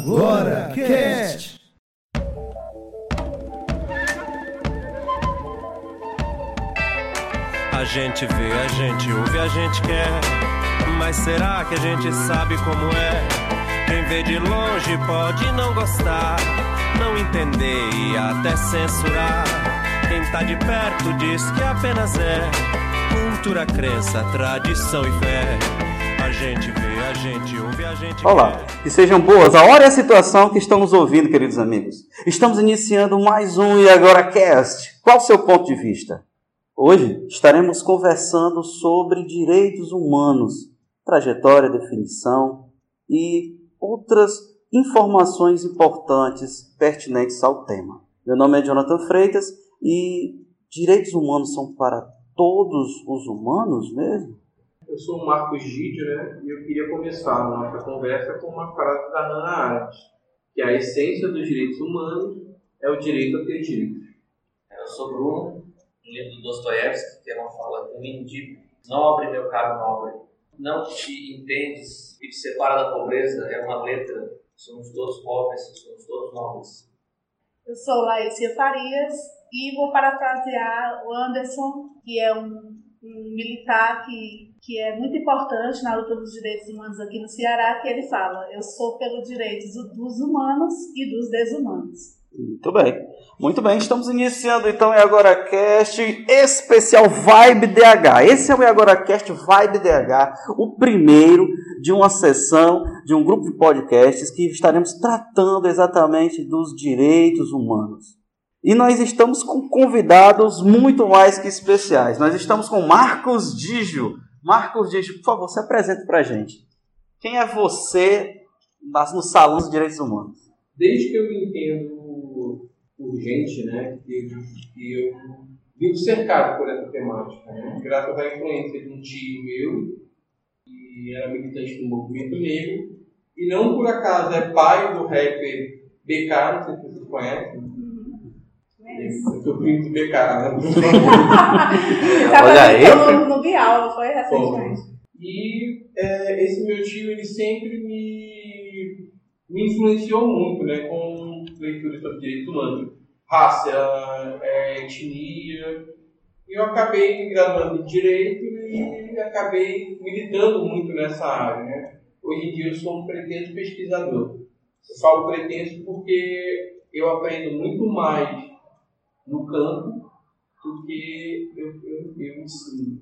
Agora Cast. A gente vê, a gente ouve, a gente quer. Mas será que a gente sabe como é? Quem vê de longe pode não gostar, não entender e até censurar. Quem tá de perto diz que apenas é cultura, crença, tradição e fé. Gente vê, a gente ouve, a gente Olá, que sejam boas a hora e a situação que estão nos ouvindo, queridos amigos. Estamos iniciando mais um E Agora Cast. Qual o seu ponto de vista? Hoje estaremos conversando sobre direitos humanos, trajetória, definição e outras informações importantes pertinentes ao tema. Meu nome é Jonathan Freitas e direitos humanos são para todos os humanos mesmo? Eu sou o Marcos Gídio, né? E eu queria começar a nossa conversa com uma frase da Hannah Arendt, que a essência dos direitos humanos é o direito a ter direitos. Eu sou Bruno, um livro do Dostoiévski, que é uma fala que eu me indico. Nobre, meu caro nobre, não te entendes e te separa da pobreza, é uma letra. Somos todos pobres, somos todos nobres. Eu sou Laícia Farias e vou parafrasear o Anderson, que é um, um militar que, que é muito importante na luta dos direitos humanos aqui no Ceará, que ele fala, eu sou pelos direitos dos humanos e dos desumanos. Muito bem. Muito bem, estamos iniciando então o E Agora Cast especial Vibe DH. Esse é o E Agora Cast Vibe DH, o primeiro de uma sessão de um grupo de podcasts que estaremos tratando exatamente dos direitos humanos. E nós estamos com convidados muito mais que especiais. Nós estamos com Marcos Digio. Marcos Digio, por favor, se apresente para a gente. Quem é você nas- no Salão dos Direitos Humanos? Desde que eu me entendo por gente, né? Que eu vivo cercado por essa temática, né? Graças à influência de um tio meu, que era militante do movimento negro, e não por acaso é pai do rapper BK, não sei se vocês conhecem. Eu sou primo do BK, né? Olha aí. No, no Bial, foi recentemente? E é, esse meu tio, ele sempre me, me influenciou muito, né, com leituras sobre direitos humanos, raça, é, etnia. E eu acabei me graduando em Direito e acabei militando muito nessa área, né. Hoje em dia eu sou um pretenso pesquisador. Eu falo pretenso porque eu aprendo muito mais no campo do que eu, eu, eu ensino.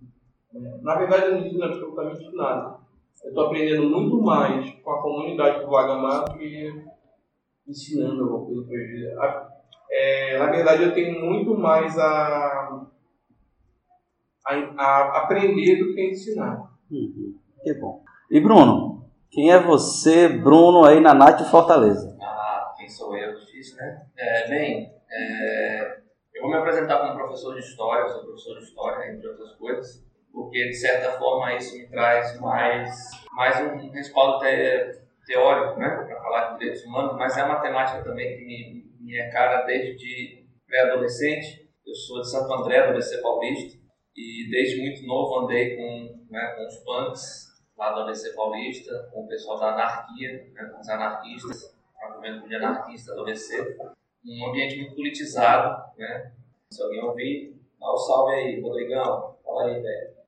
né. Na verdade, eu não ensino absolutamente nada. Eu estou aprendendo muito mais com a comunidade do Lagamar do que ensinando alguma coisa para eles. A- é, na verdade, eu tenho muito mais a, a, a aprender do que ensinar. Uhum, que bom. E Bruno, quem é você, Bruno, aí na Nath Fortaleza? Ah, quem sou eu? Difícil, né? É, bem, é, eu vou me apresentar como professor de história, sou professor de história, entre outras coisas, porque de certa forma isso me traz mais, mais um respaldo te- teórico, né, para falar de direitos humanos, mas é uma temática também que me, me é cara desde pré-adolescente. Eu sou de Santo André, do ABC Paulista, e desde muito novo andei com, né, com os punks lá do ABC Paulista, com o pessoal da anarquia, né, com os anarquistas, juventude anarquista do ABC, um ambiente muito politizado, né? Se alguém ouvir, dá um salve aí, Rodrigão, fala aí, velho.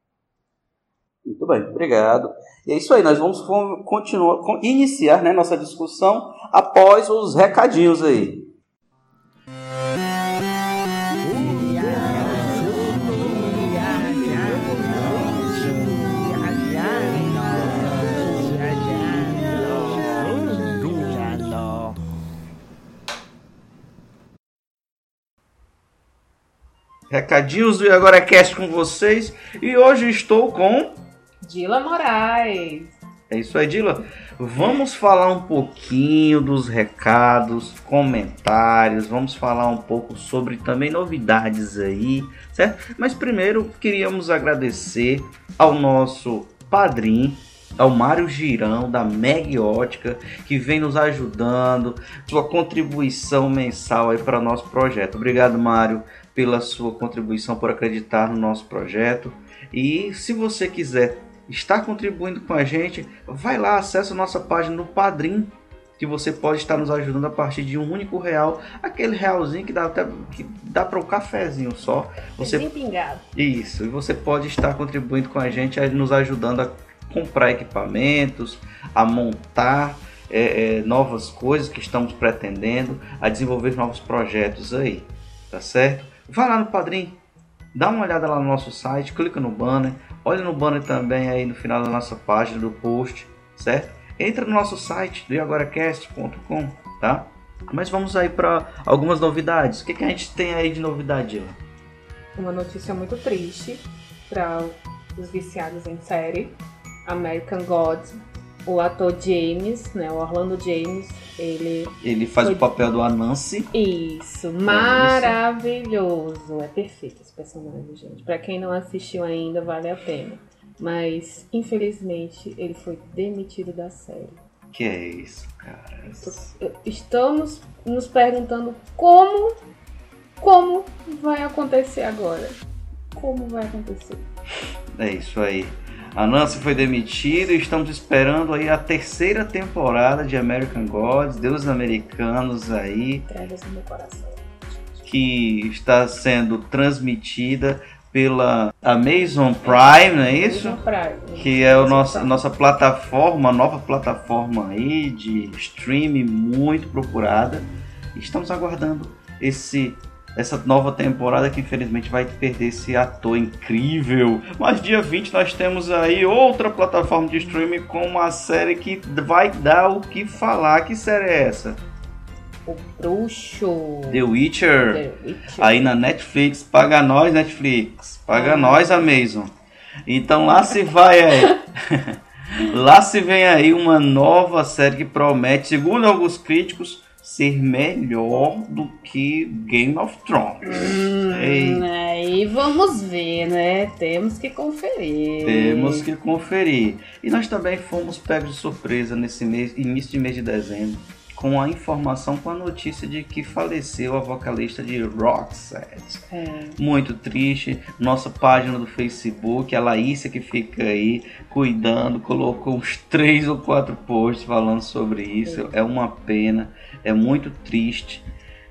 Muito bem, obrigado. E é isso aí, nós vamos con- continuar, con- iniciar né, nossa discussão após os recadinhos aí. Recadinhos do E Agora Cast com vocês. E hoje estou com Dila Moraes. É isso aí, Dila. Vamos falar um pouquinho dos recados, comentários, vamos falar um pouco sobre também novidades aí, certo? Mas primeiro queríamos agradecer ao nosso padrinho, ao Mário Girão, da Meg Ótica, que vem nos ajudando, sua contribuição mensal aí para o nosso projeto. Obrigado, Mário, pela sua contribuição, por acreditar no nosso projeto. E se você quiser está contribuindo com a gente, vai lá, acessa a nossa página no Padrim, que você pode estar nos ajudando a partir de um único real, aquele realzinho que dá até que dá para um cafezinho só. Você pingado. isso, e você pode estar contribuindo com a gente, nos ajudando a comprar equipamentos, a montar é, é, novas coisas que estamos pretendendo, a desenvolver novos projetos aí, tá certo? Vai lá no Padrim, dá uma olhada lá no nosso site, clica no banner, olha no banner também aí no final da nossa página do post, certo? Entra no nosso site do agoracast.com, tá? Mas vamos aí para algumas novidades. O que, que a gente tem aí de novidade, Ela? Uma notícia muito triste para os viciados em série. American Gods, o ator James, né, o Orlando James, ele Ele faz Foi- o papel do Anansi. isso, maravilhoso, é perfeito esse personagem, gente. Para quem não assistiu ainda, vale a pena. Mas infelizmente ele foi demitido da série. Que é isso, cara? Estamos nos perguntando como como vai acontecer agora. Como vai acontecer? É isso aí. A Nancy foi demitida e estamos esperando aí a terceira temporada de American Gods, Deuses Americanos aí, Trevas no meu coração. que está sendo transmitida pela Amazon Prime, não é isso? Amazon Prime. Que é a nossa, nossa plataforma, nova plataforma aí de streaming muito procurada. Estamos aguardando esse essa nova temporada que infelizmente vai perder esse ator incrível. Mas dia 20 nós temos aí outra plataforma de streaming com uma série que vai dar o que falar. Que série é essa? O bruxo. The Witcher. The Witcher. Aí na Netflix, paga nós Netflix, paga Ah. nós Amazon. Então lá se vai aí. lá se vem aí uma nova série que promete, segundo alguns críticos, ser melhor do que Game of Thrones. Hum, aí vamos ver, né? Temos que conferir. temos que conferir. E nós também fomos pegos de surpresa nesse mês, início de mês de dezembro, com a informação, com a notícia de que faleceu a vocalista de Roxette. É. Muito triste. Nossa página do Facebook, a Laísa que fica aí cuidando, colocou uns três ou quatro posts falando sobre isso. É uma pena, é muito triste.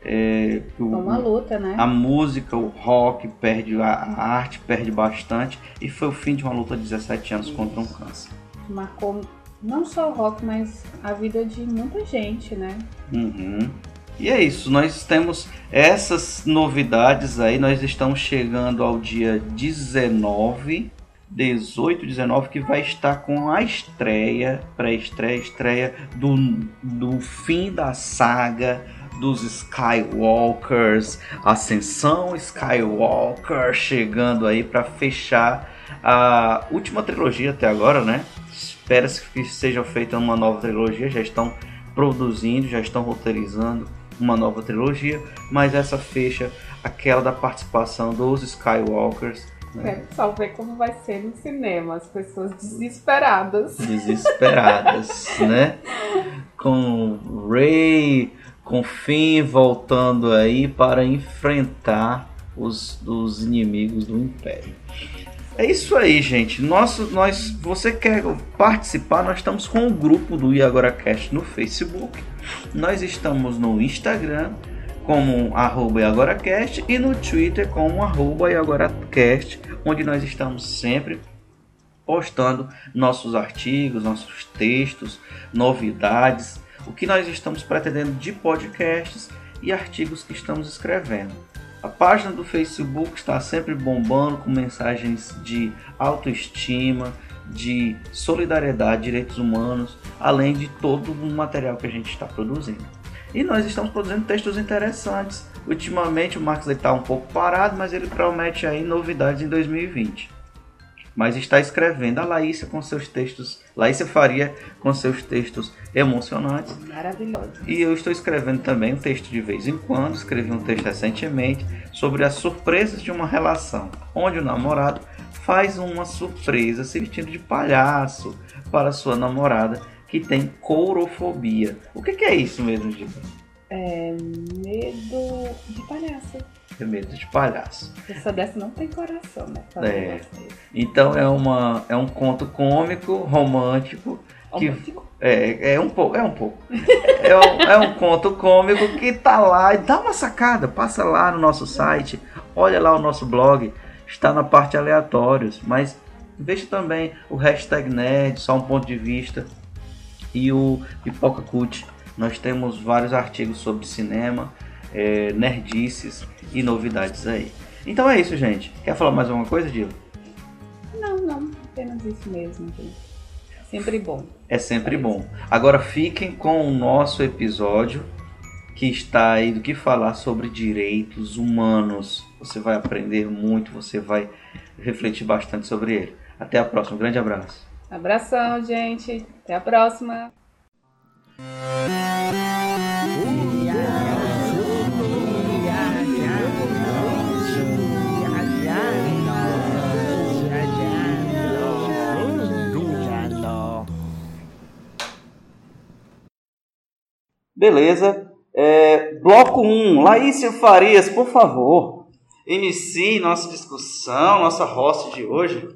É, É o- uma luta, né? a música, o rock perde, a a arte perde bastante. E foi o fim de uma luta de 17 anos contra um câncer. Marcou não só o rock, mas a vida de muita gente, né? Uhum. E é isso, nós temos essas novidades aí, nós estamos chegando ao dia 19, 18, 19, que vai estar com a estreia, pré-estreia, estreia do, do fim da saga dos Skywalkers, Ascensão Skywalker chegando aí para fechar a última trilogia até agora, né? Espera-se que seja feita uma nova trilogia, já estão produzindo, já estão roteirizando uma nova trilogia, mas essa fecha aquela da participação dos Skywalkers? Quero só ver como vai ser no cinema, as pessoas desesperadas. desesperadas, né? Com Rey, com Finn voltando aí para enfrentar os, os inimigos do Império. É isso aí, gente. Nosso, nós, você quer participar? Nós estamos com o grupo do IagoraCast no Facebook. Nós estamos no Instagram como arroba IagoraCast e no Twitter como arroba IagoraCast, onde nós estamos sempre postando nossos artigos, nossos textos, novidades, o que nós estamos pretendendo de podcasts e artigos que estamos escrevendo. A página do Facebook está sempre bombando com mensagens de autoestima, de solidariedade, direitos humanos, além de todo o material que a gente está produzindo. E nós estamos produzindo textos interessantes. Ultimamente o Marcos está um pouco parado, mas ele promete aí novidades em 2020 mas está escrevendo a Laísa com seus textos, Laísa Faria com seus textos emocionantes. Maravilhoso. E eu estou escrevendo também um texto de vez em quando, escrevi um texto recentemente sobre as surpresas de uma relação, onde o namorado faz uma surpresa se vestindo de palhaço para sua namorada que tem courofobia. O que, que é isso mesmo, Giba? É medo de palhaço. É medo de palhaço. Pessoa dessa não tem coração, né? É. Então é, uma, é um conto cômico, romântico, que é, é um pouco, é um pouco. É um, é um conto cômico que tá lá. Dá uma sacada, passa lá no nosso site, olha lá o nosso blog, está na parte aleatórios, mas veja também o hashtag nerd, só um ponto de vista, e o Pipoca Cult. Nós temos vários artigos sobre cinema, é, nerdices e novidades aí. Então é isso, gente. Quer falar mais alguma coisa, Dilo? Não, não, apenas isso mesmo. Gente. Sempre bom. É sempre bom. Agora fiquem com o nosso episódio que está aí do que falar sobre direitos humanos. Você vai aprender muito, você vai refletir bastante sobre ele. Até a próxima. Um grande abraço. Abração, gente. Até a próxima. Beleza. É, bloco 1. Laícia Farias, por favor, inicie nossa discussão, nossa host de hoje.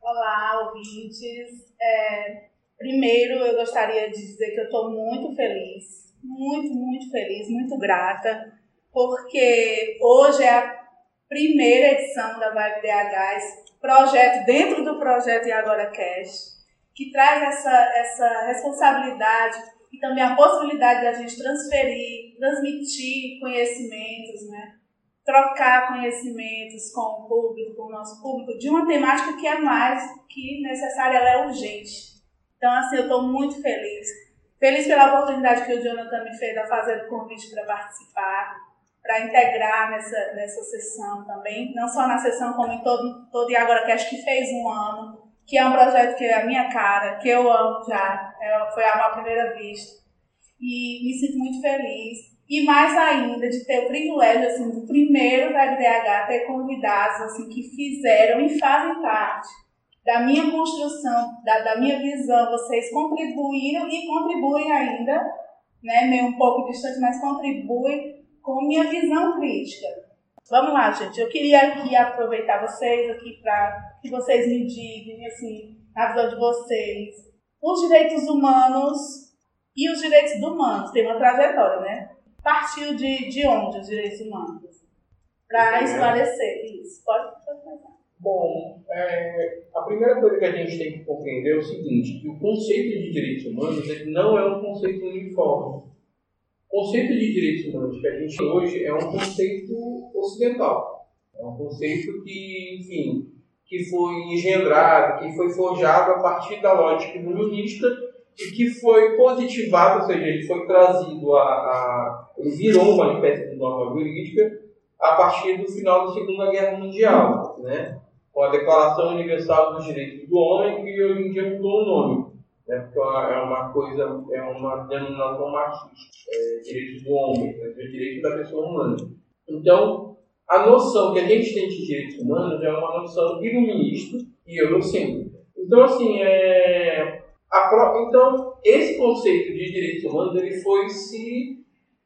Olá, ouvintes. É, primeiro, eu gostaria de dizer que eu estou muito feliz, muito, muito feliz, muito grata, porque hoje é a primeira edição da Vibe DH, esse projeto dentro do projeto E Agora Cash, que traz essa, essa responsabilidade e também a possibilidade da gente transferir, transmitir conhecimentos, né? Trocar conhecimentos com o público, com o nosso público, de uma temática que é mais que necessária, ela é urgente. Então, assim, eu estou muito feliz. Feliz pela oportunidade que o Jonathan me fez a fazer o convite para participar, para integrar nessa, nessa sessão também, não só na sessão, como em todo, todo e agora que acho que fez um ano que é um projeto que é a minha cara, que eu amo já, é, foi a minha primeira vista. E me sinto muito feliz. E mais ainda de ter o privilégio assim, do primeiro da DH ter convidados assim, que fizeram e fazem parte da minha construção, da, da minha visão. Vocês contribuíram e contribuem ainda, né, meio um pouco distante, mas contribuem com minha visão crítica. Vamos lá, gente. Eu queria aqui aproveitar vocês aqui para que vocês me digam, assim, na visão de vocês, os direitos humanos e os direitos humanos. Tem uma trajetória, né? Partiu de, de onde os direitos humanos? Para esclarecer isso. Pode, pode Bom, é, a primeira coisa que a gente tem que compreender é o seguinte, que o conceito de direitos humanos ele não é um conceito uniforme. O conceito de direitos humanos que a gente hoje é um conceito ocidental. É um conceito que, enfim, que foi engendrado, que foi forjado a partir da lógica iluminista e que foi positivado, ou seja, ele foi trazido a, a ele virou uma espécie de norma jurídica a partir do final da Segunda Guerra Mundial, né? com a Declaração Universal dos Direitos do Homem, que hoje em dia mudou o nome né, porque é uma coisa, é uma denominação marxista, é, direitos do homem, né, direito da pessoa humana. Então, a noção que a gente tem de direitos humanos é uma noção iluminista e eurocêntrica. Então, assim, é, a, então, esse conceito de direitos humanos ele foi se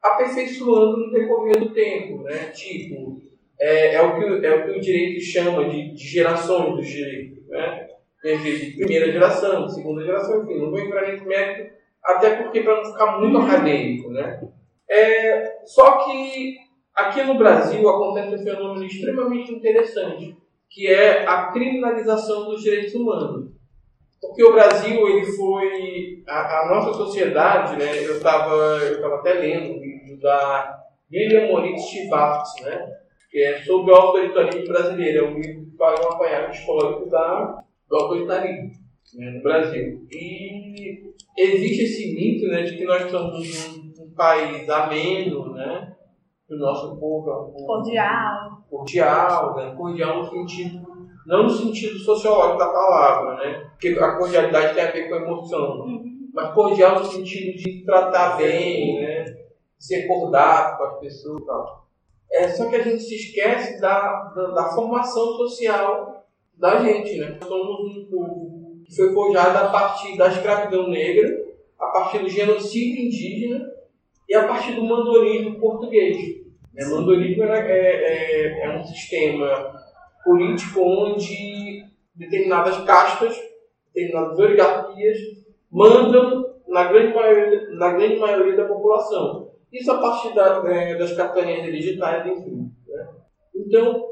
aperfeiçoando no decorrer do tempo, né? Tipo, é, é, o, que, é o que o direito chama de, de gerações dos direitos, né? de primeira geração, segunda geração, enfim, não vou entrar nesse mérito, até porque para não ficar muito acadêmico, né? É, só que aqui no Brasil acontece um fenômeno extremamente interessante, que é a criminalização dos direitos humanos. Porque o Brasil, ele foi. A, a nossa sociedade, né? Eu estava eu tava até lendo um vídeo da William Moritz Schwartz, né? Que é sobre o autoritarismo brasileiro. É um livro que faz um apanhado histórico da, do autoritarismo né, no Brasil. E existe esse mito né, de que nós somos um, um país ameno, né? Que o nosso povo é um povo cordial, cordial, né, cordial no sentido não no sentido sociológico da palavra, né? Porque a cordialidade tem a ver com a emoção, uhum. mas cordial no sentido de tratar bem, né? Ser cordato com as pessoas e tal. É, só que a gente se esquece da, da, da formação social da gente, né? Somos um povo que foi forjado a partir da escravidão negra, a partir do genocídio indígena e a partir do mandorismo português. O mandorismo é, é, é um sistema político onde determinadas castas determinadas oligarquias mandam na grande maioria, na grande maioria da população. Isso a partir da, é, das capitanias digitais, enfim. Né? Então,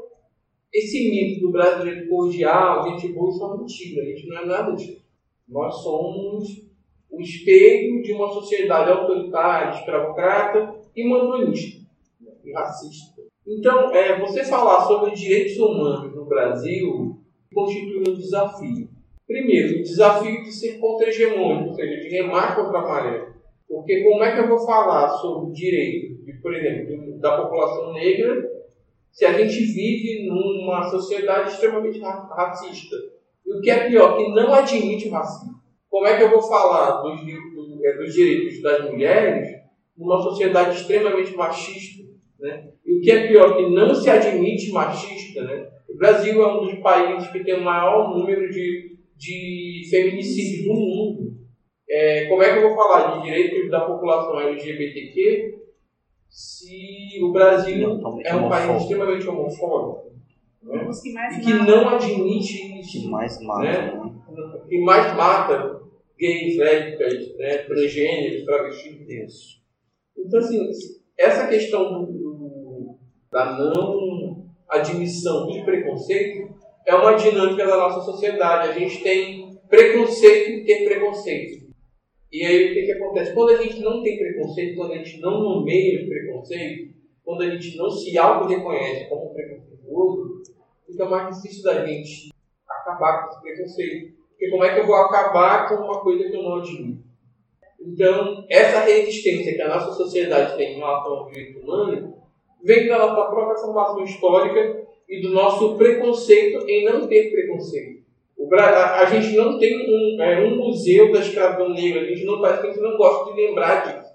esse mito do brasileiro cordial, gente boa, isso é mentira. A gente não é nada disso. Nós somos o espelho de uma sociedade autoritária, escravocrata e mandonista e racista. Então, é, você falar sobre direitos humanos no Brasil constitui um desafio. Primeiro, o desafio de ser contra-hegemônico, ou seja, de remar contra a maré. Porque como é que eu vou falar sobre direitos, de, por exemplo, da população negra, se a gente vive numa sociedade extremamente racista? E o que é pior, que não admite o racismo. Como é que eu vou falar dos, é, dos direitos das mulheres numa sociedade extremamente machista? Né? O que é pior, que não se admite machista. Né? O Brasil é um dos países que tem o maior número de, de feminicídios no mundo. É, como é que eu vou falar de direitos da população LGBTQ se o Brasil é um país extremamente homofóbico? Né? Que e que não admite isso. Que mais mata. Né? né? Que mais mata gays, lésbicas, né? transgêneros, travestis. Isso. Então, assim, essa questão do, da não admissão de preconceito é uma dinâmica da nossa sociedade. A gente tem preconceito em ter preconceito. E aí o que, que acontece? Quando a gente não tem preconceito, quando a gente não nomeia os preconceitos, quando a gente não se auto-reconhece como preconceituoso, fica mais difícil da gente acabar com esse preconceito. Porque como é que eu vou acabar com uma coisa que eu não admito? Então, essa resistência que a nossa sociedade tem em relação ao direito humano vem da nossa própria formação histórica e do nosso preconceito em não ter preconceito. A, a, gente não tem um, é, um museu da escravidão negra, a gente não faz, a gente não gosta de lembrar disso.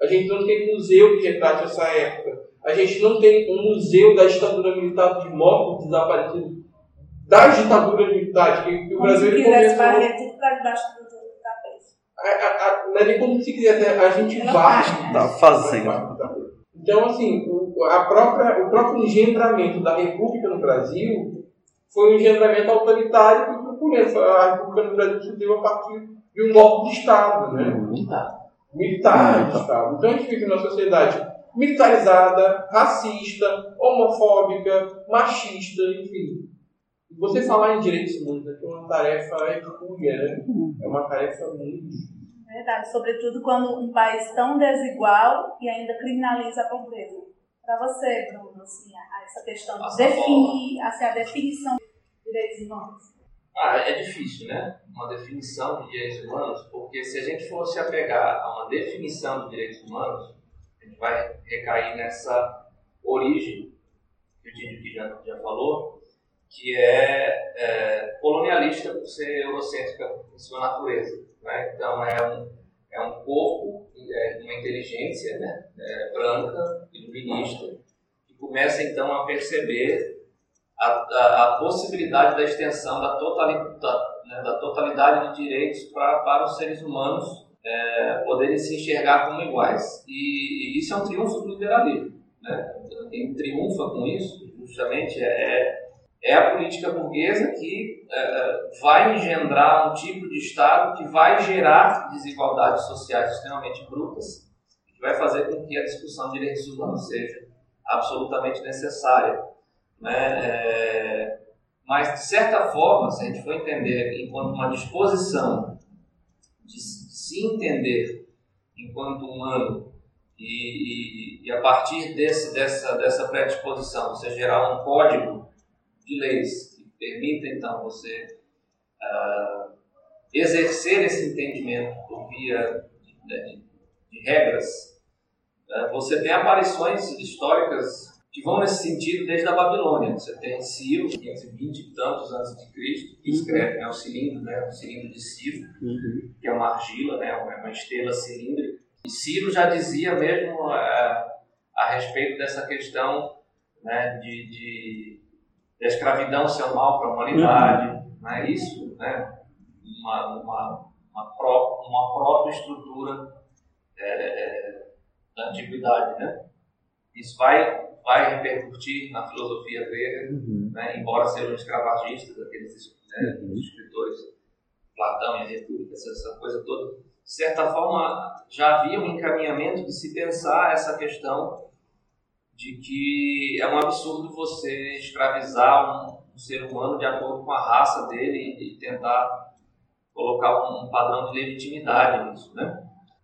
A gente não tem museu que retrate essa época. A gente não tem um museu da ditadura militar de mortos desaparecidos das ditaduras militares. Que, que o Brasil se começou... varrer tudo para debaixo do não é nem como se quisesse, a gente vai. Tá fazendo. Então, assim, o, a própria, o próprio engendramento da República no Brasil foi um engendramento autoritário e truculento. A República no Brasil se deu a partir de um golpe de Estado, né? Militar. Militar de Estado. Então a gente vive numa sociedade militarizada, racista, homofóbica, machista, enfim. Você falar em direitos humanos é uma tarefa hercúlea, né? É uma tarefa muito. Verdade, sobretudo quando um país tão desigual e ainda criminaliza a pobreza. Para você, Bruno, assim, essa questão de definir, assim, a definição de direitos humanos. Ah, é difícil, né? Uma definição de direitos humanos, porque se a gente fosse apegar a uma definição de direitos humanos, a gente vai recair nessa origem que o Didi já, já falou, que é, é colonialista por ser eurocêntrica em sua natureza. Né? Então, é um, é um corpo, é uma inteligência né? é, branca, iluminista, que começa então a perceber a, a, a possibilidade da extensão da totalidade, né? da totalidade de direitos pra, para os seres humanos é, poderem se enxergar como iguais. E, e, isso é um triunfo do liberalismo. Né? Quem triunfa com isso, justamente, é, é a política burguesa que é, vai engendrar um tipo de Estado que vai gerar desigualdades sociais extremamente brutas que vai fazer com que a discussão de direitos humanos seja absolutamente necessária. Né? É, mas, de certa forma, se a gente for entender enquanto uma disposição de se entender enquanto humano e, e, e a partir desse, dessa, dessa predisposição você gerar um código de leis que permitam, então, você uh, exercer esse entendimento por via de, de, de regras, uh, você tem aparições históricas que vão nesse sentido desde a Babilônia. Você tem Ciro, 520 e tantos antes de Cristo, que escreve né, o cilindro, né, o cilindro de Ciro, uhum. que é uma argila, né, uma estrela cilíndrica. E Ciro já dizia mesmo uh, a respeito dessa questão né, de, de a escravidão ser um mal para a humanidade, uhum. não é isso? Né? Uma, uma, uma, pró uma própria estrutura é, é, da antiguidade. Né? Isso vai, vai repercutir na filosofia grega, uhum. né? embora sejam escravagistas, aqueles né, uhum. escritores Platão e República, essa, essa coisa toda, de certa forma já havia um encaminhamento de se pensar essa questão de que é um absurdo você escravizar um, um ser humano de acordo com a raça dele e tentar colocar um, um padrão de legitimidade nisso, né?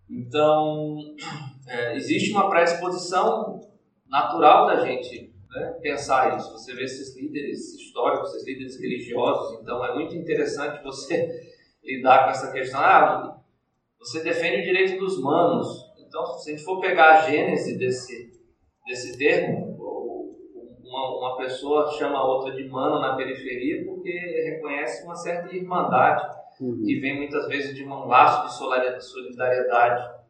Então, é, existe uma predisposição natural da gente né, pensar isso. Você vê esses líderes históricos, esses líderes religiosos, então é muito interessante você lidar com essa questão. Ah, você defende o direito dos manos. Então, se a gente for pegar a gênese desse, desse termo, uma, uma pessoa chama outra de mano na periferia porque reconhece uma certa irmandade uhum. que vem muitas vezes de um laço de solidariedade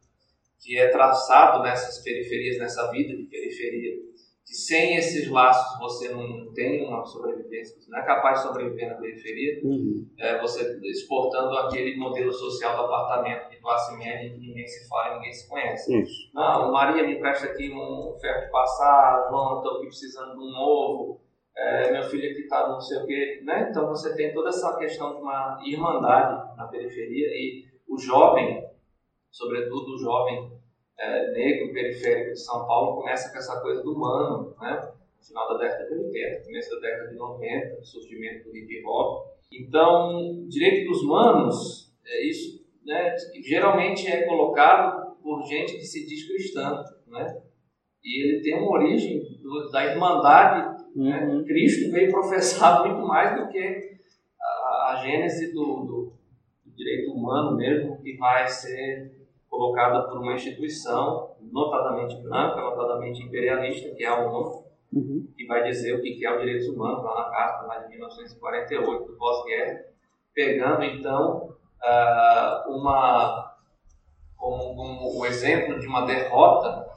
que é traçado nessas periferias, nessa vida de periferia, que sem esses laços você não tem uma sobrevivência, você não é capaz de sobreviver na periferia, uhum. é, você exportando aquele modelo social do apartamento de classe média que ninguém se fala ninguém se conhece. Isso. Não, Maria me empresta aqui um ferro de passar, João, estou aqui precisando de um novo, é, meu filho aqui está não sei o quê, né? Então você tem toda essa questão de uma irmandade na periferia e o jovem sobretudo o jovem é, negro periférico de São Paulo, começa com essa coisa do humano, né? no final da década de 80, começo da década de 90, o surgimento do hip hop. Então, direito dos manos, é isso né, geralmente é colocado por gente que se diz cristã, né? E ele tem uma origem do, da irmandade. Né? Uhum. Né? Cristo veio professar muito mais do que a, a gênese do, do, do direito humano mesmo, que vai ser colocada por uma instituição, notadamente branca, notadamente imperialista, que é a ONU, uhum. que vai dizer o que é os direitos humanos, lá na Carta lá de 1948, do pós-guerra, pegando então uh, uma, como, como o exemplo de uma derrota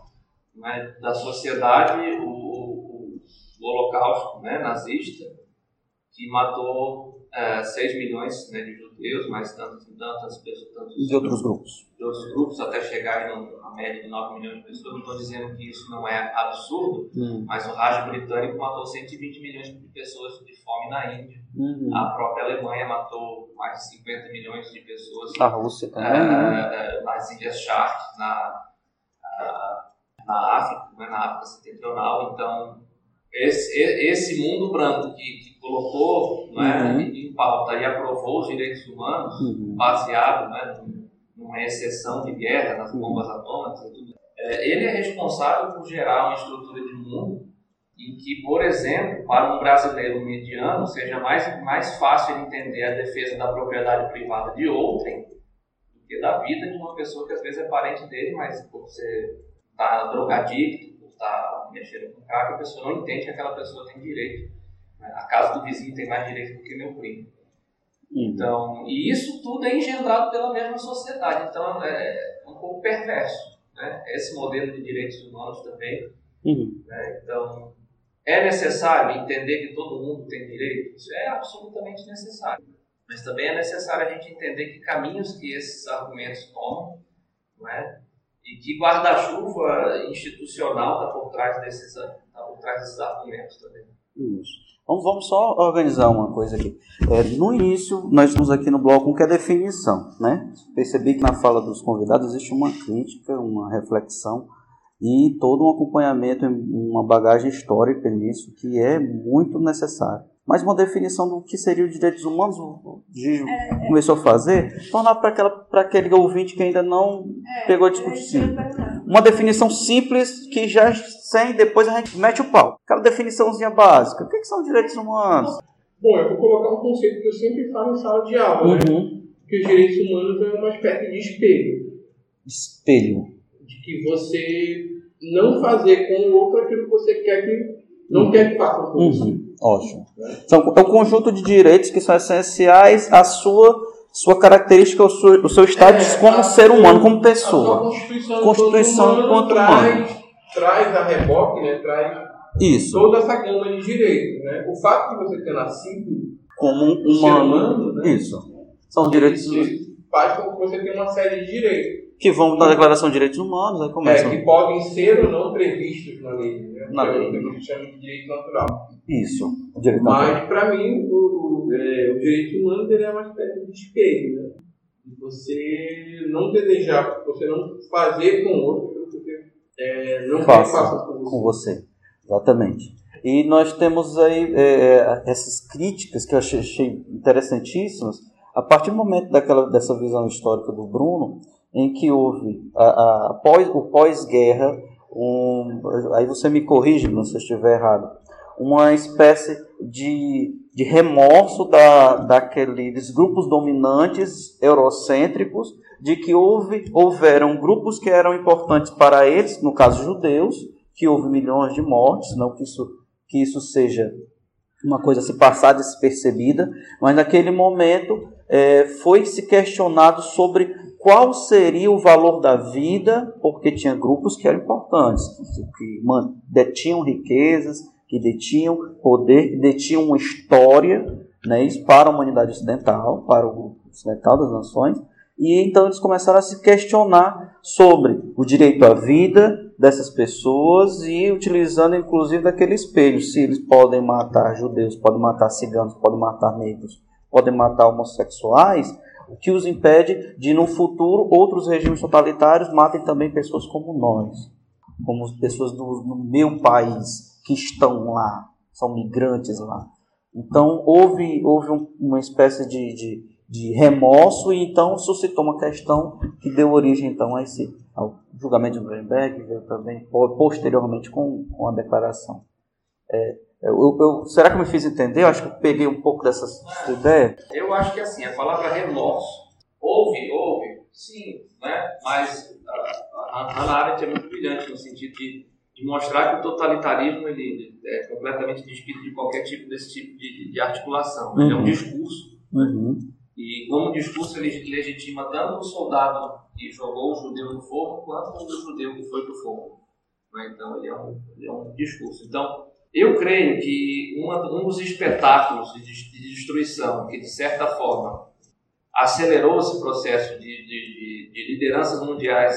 né, da sociedade, o, o, o Holocausto né, nazista, que matou uh, é, 6 milhões né, de judeus, mais tantas, tantas pessoas. Tantos, de outros grupos. De outros grupos, até chegar na média de 9 milhões de pessoas. Não estou dizendo que isso não é absurdo, hum. mas o Raj britânico matou 120 milhões de pessoas de fome na Índia. Uhum. A própria Alemanha matou mais de 50 milhões de pessoas. A Rússia também. Uh, nas Ilhas Shark, na, na África, né, na África Setentrional. Então, esse, esse mundo branco que, que colocou né, uhum. em pauta e aprovou os direitos humanos, uhum. baseado né, numa exceção de guerra, nas bombas atômicas e tudo, é, ele é responsável por gerar uma estrutura de mundo em que, por exemplo, para um brasileiro mediano, seja mais, mais fácil entender a defesa da propriedade privada de outrem do que da vida de uma pessoa que às vezes é parente dele, mas por ser tá drogadicto, mexendo com crack, a pessoa não entende que aquela pessoa tem direito. Né? A casa do vizinho tem mais direito do que meu primo. Uhum. Então, e isso tudo é engendrado pela mesma sociedade. Então, é um pouco perverso. Né? Esse modelo de direitos humanos também. Uhum. Né? Então, é necessário entender que todo mundo tem direito? Isso é absolutamente necessário. Mas também é necessário a gente entender que caminhos que esses argumentos tomam, não é? E que guarda-chuva institucional está por trás desses, tá por trás desses argumentos também. Isso. Vamos, vamos só organizar uma coisa aqui. É, no início, nós estamos aqui no bloco 1, que é definição. Né? Percebi que na fala dos convidados existe uma crítica, uma reflexão e todo um acompanhamento, uma bagagem histórica nisso que é muito necessário. Mas uma definição do que seria os direitos humanos, o é, é. começou a fazer, tornar para aquele ouvinte que ainda não é, pegou a discussão. Uma definição simples que já sem, depois a gente mete o pau. Aquela definiçãozinha básica. O que, que são direitos humanos? Bom, eu vou colocar um conceito que eu sempre falo em sala de aula, né? uhum. né? Que os direitos humanos é uma espécie de espelho. Espelho. De que você não fazer com o outro aquilo que você quer que não uhum. quer que faça com você. Ótimo. São, é um conjunto de direitos que são essenciais à sua, sua característica, o seu, o seu status é, como ser humano, como pessoa. Constituição, Constituição enquanto humano. Traz, traz a reboque, né? traz Isso. toda essa gama de direitos. Né? O fato de você ter nascido como um humano, humano né? Isso. São direitos. Faz com que você tenha uma série de direitos. Que vão na Declaração de Direitos Humanos, aí começam. É, que podem ser ou não previstos na lei. Né? Na lei. Que a gente chama de direito natural. Isso. Direito Mas, para mim, o, é, o direito humano ele é uma espécie de espelho, né? Você não desejar, você não fazer com o outro, porque é, não Faça faça com você. com você. Exatamente. E nós temos aí é, essas críticas que eu achei, achei interessantíssimas, a partir do momento daquela, dessa visão histórica do Bruno, em que houve a, a pós, o pós-guerra, um, aí você me corrige Bruno, se eu estiver errado, uma espécie de, de remorso da, daqueles grupos dominantes eurocêntricos de que houve, houveram grupos que eram importantes para eles, no caso judeus, que houve milhões de mortes, não que isso, que isso seja uma coisa se passar despercebida, mas naquele momento é, foi se questionado sobre qual seria o valor da vida, porque tinha grupos que eram importantes, que, que detinham riquezas, que detinham poder, que detinham uma história né, para a humanidade ocidental, para o grupo ocidental das nações, e então eles começaram a se questionar sobre o direito à vida dessas pessoas e utilizando inclusive daquele espelho, se eles podem matar judeus, podem matar ciganos, podem matar negros, podem matar homossexuais, o que os impede de no futuro outros regimes totalitários matem também pessoas como nós, como pessoas do, do meu país que estão lá, são migrantes lá. Então houve, houve um, uma espécie de, de, de, remorso e então suscitou uma questão que deu origem então a esse ao julgamento de Nuremberg, veio também posteriormente com, com a declaração. É, eu, eu, será que eu me fiz entender? Eu acho que eu peguei um pouco dessa ideia. Eu acho que assim, a palavra remorso, houve, houve, sim, né? mas a, a Arendt é muito brilhante no sentido de de mostrar que o totalitarismo ele é completamente despido de qualquer tipo desse tipo de, de articulação. Uhum. Ele é um discurso. Uhum. E como discurso ele legitima tanto o soldado que jogou o judeu no fogo, quanto o judeu que foi para o fogo. Né? Então ele é, um, ele é um discurso. Então eu creio que uma, um dos espetáculos de, de, destruição que de certa forma acelerou esse processo de, de, de lideranças mundiais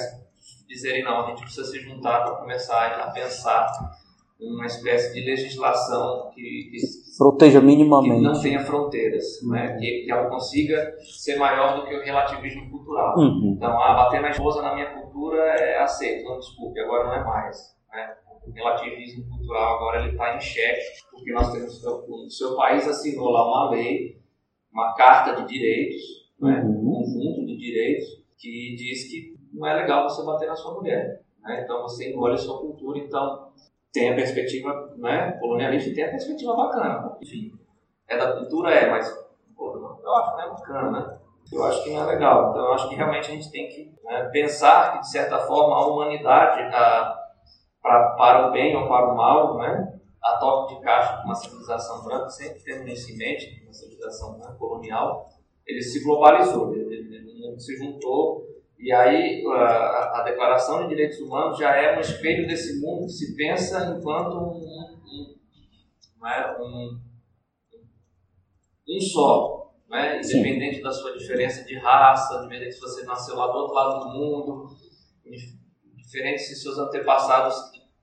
dizerem, não, a gente precisa se juntar para começar a pensar uma espécie de legislação que, que proteja minimamente, que não tenha fronteiras, uhum. né? que, que, ela consiga ser maior do que o relativismo cultural. Uhum. Então, ah, bater na esposa na minha cultura é aceito, não desculpe, agora não é mais. Né? O relativismo cultural agora ele está em xeque, porque nós temos o seu país assinou lá uma lei, uma carta de direitos, né? Uhum. um conjunto de direitos que diz que não é legal você bater na sua mulher. Né? Então você engole a sua cultura, então tem a perspectiva né, colonialista tem a perspectiva bacana. Enfim, é da cultura, é, mas pô, eu acho que não é bacana, né? Eu acho que não é legal. Então eu acho que realmente a gente tem que né, pensar que, de certa forma, a humanidade, a, pra, para o bem ou para o mal, né, a toque de caixa de uma civilização branca, sempre tendo isso em mente, uma civilização né, colonial, ele se globalizou, ele, ele, ele se juntou e aí a, a, Declaração de Direitos Humanos já é um espelho desse mundo que se pensa enquanto um, um, um, é, um, um só, né? independente da sua diferença de raça, independente se você nasceu lá do outro lado do mundo, diferente se seus antepassados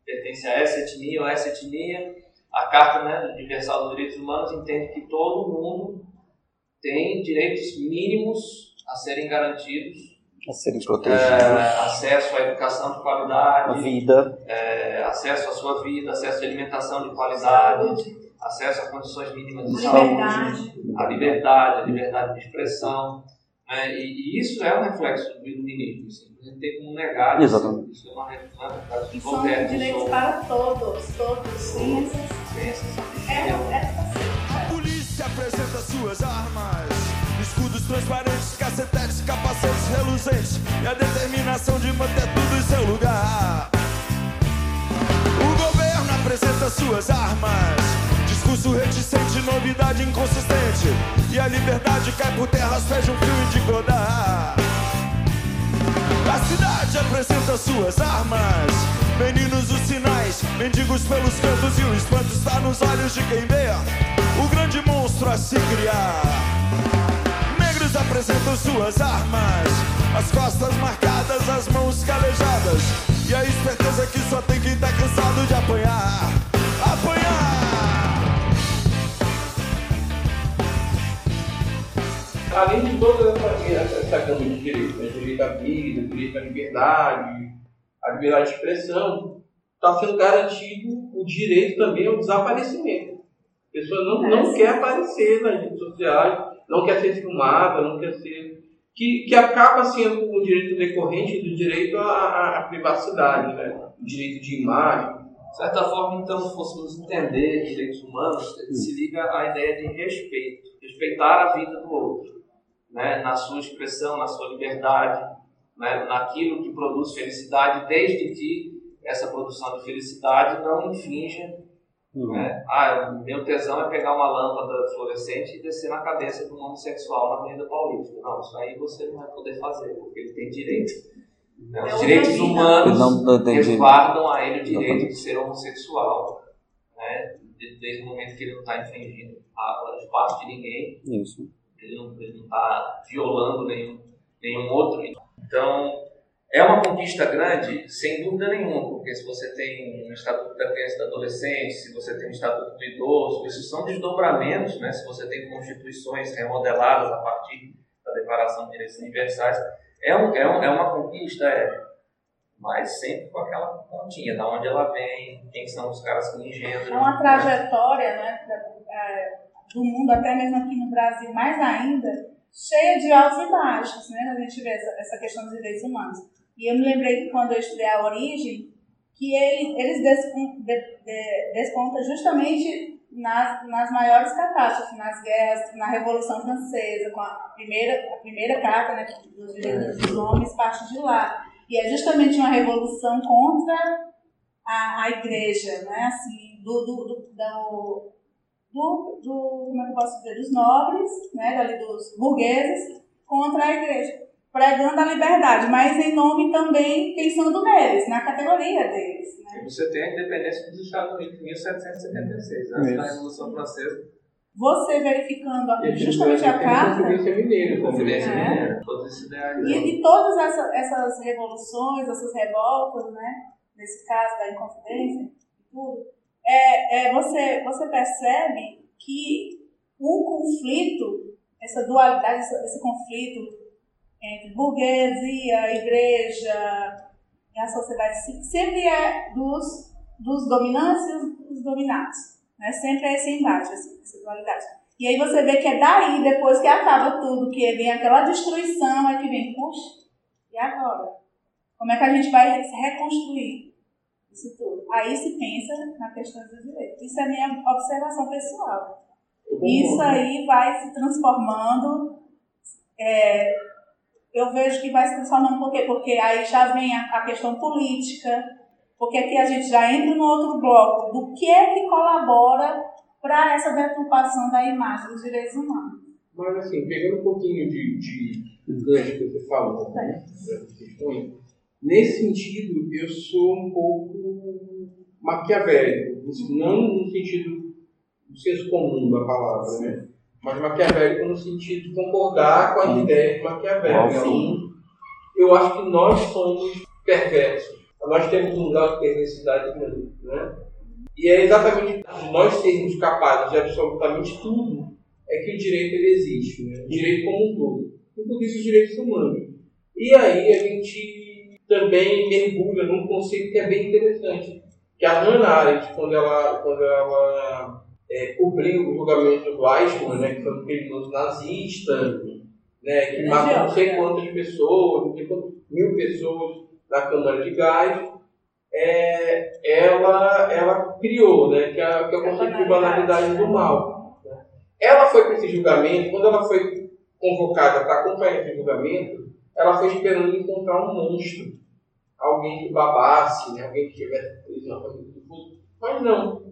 pertencem a essa etnia ou a essa etnia. A Carta né, Universal dos Direitos Humanos entende que todo mundo tem direitos mínimos a serem garantidos a serem protegidos. É, acesso à educação de qualidade, a vida, é, acesso à sua vida, acesso à alimentação de qualidade, acesso a condições mínimas de saúde, a liberdade, a liberdade de expressão. Né? E, e, isso é um reflexo do iluminismo. Assim. A gente tem como negar Exatamente. isso. Isso é uma, reflexo E são direitos para todos, todos, ciências. Ciências. É, é assim. A polícia apresenta suas armas transparentes, cacetetes, capacetes reluzentes E a determinação de manter tudo em seu lugar. O governo apresenta suas armas. Discurso reticente, novidade inconsistente. E a liberdade cai por terra de um fio indignodar a cidade apresenta suas armas. Meninos os sinais, mendigos pelos cantos E o espanto está nos olhos de quem vê O grande monstro a se criar apresentam suas armas, as costas marcadas, as mãos calejadas, e a esperteza que só tem quem tá cansado de apanhar. Apanhar! além de toda essa, essa, essa gama de direitos, né? direito à vida, direito à liberdade, à liberdade de expressão, está sendo garantido o direito também ao desaparecimento. A pessoa não, não quer aparecer nas redes sociais, não quer ser filmada, não quer ser. Que, que acaba sendo o direito decorrente do direito à, à, privacidade, né? o direito de imagem. De certa forma, então, se fôssemos entender direitos humanos, se liga à ideia de respeito, respeitar a vida do outro, né? na sua expressão, na sua liberdade, né? naquilo que produz felicidade, desde que essa produção de felicidade não infrinja Uhum. Né? Ah, meu tesão é pegar uma lâmpada fluorescente e descer na cabeça de um homossexual na Avenida Paulista. Não, isso aí você não vai poder fazer, porque ele tem direito. Né? Os direitos humanos resguardam a ele o direito de ser homossexual. Né? Desde o momento que ele não está infringindo o espaço de ninguém. Isso. Ele não está violando nenhum, nenhum outro. Então, é uma conquista grande, sem dúvida nenhuma, porque se você tem um Estatuto da Criança e do Adolescente, se você tem um Estatuto do Idoso, isso são desdobramentos, né? se você tem constituições remodeladas a partir da Declaração de Direitos Universais, é, um, é, um, é uma conquista, é, mas sempre com aquela pontinha, da onde ela vem, quem são os caras que engendram. É uma trajetória né, é, do mundo, até mesmo aqui no Brasil, mais ainda, cheia de altos e baixos, né? A gente vê essa, essa questão dos direitos humanos. E eu me lembrei que quando eu estudei a origem, que ele, eles despontam justamente nas, nas maiores catástrofes, nas guerras, na Revolução Francesa, com a primeira, a primeira carta né, dos direitos dos homens parte de lá. E é justamente uma revolução contra a, a igreja, né, assim, do, do, do, do, do, do, como é que eu posso dizer, dos nobres, né, dali dos burgueses, contra a igreja pregando a liberdade, mas em nome também pensando neles, na categoria deles. Né? Você tem a independência dos Estados Unidos em 1776, antes da Revolução Francesa. Você verificando a, justamente a carta. Confidência Mineira, Confidência é. Mineira, todos esses ideais. E, e todas essa, essas revoluções, essas revoltas, né? Nesse caso da Inconfidência e tudo, é, é, você, você percebe que o conflito, essa dualidade, esse, esse conflito entre burguesia, igreja e a sociedade sempre é dos, dos dominantes e dos dominados. Né? Sempre é esse embate, essa dualidade. E aí você vê que é daí, depois que acaba tudo, que vem aquela destruição, é que vem, puxa, e agora? Como é que a gente vai reconstruir isso tudo? Aí se pensa na questão dos direitos. Isso é a minha observação pessoal. Isso aí vai se transformando é, eu vejo que vai se transformando por quê? Porque aí já vem a, a questão política, porque aqui a gente já entra no outro bloco do que é que colabora para essa deturpação da imagem dos direitos humanos. Mas assim, pegando um pouquinho de, de gancho que você falou, né, questões, nesse sentido eu sou um pouco maquiavélico, não no sentido do senso comum da palavra, né? mas maquiavélico no sentido de concordar com as ideias de Maquiavel. Então, eu acho que nós somos perversos. Nós temos um grau de perversidade grande. Né? E é exatamente nós sermos capazes de absolutamente tudo é que o direito ele existe. Né? O direito como um todo. Inclusive os direitos humanos. E aí a gente também mergulha num conceito que é bem interessante. Que a Hannah Arendt, quando ela, quando ela é, cobriu o julgamento do Eichmann, né, que foi um criminoso nazista, né, que matou não sei quantas pessoas, não sei quantas mil pessoas na Câmara de Gás, é, ela, ela criou, né, que é, que é o conceito de banalidade do mal. Né. Ela foi para esse julgamento, quando ela foi convocada para acompanhar esse julgamento, ela foi esperando encontrar um monstro, alguém que babasse, né, alguém que tivesse preso na família do futuro, mas não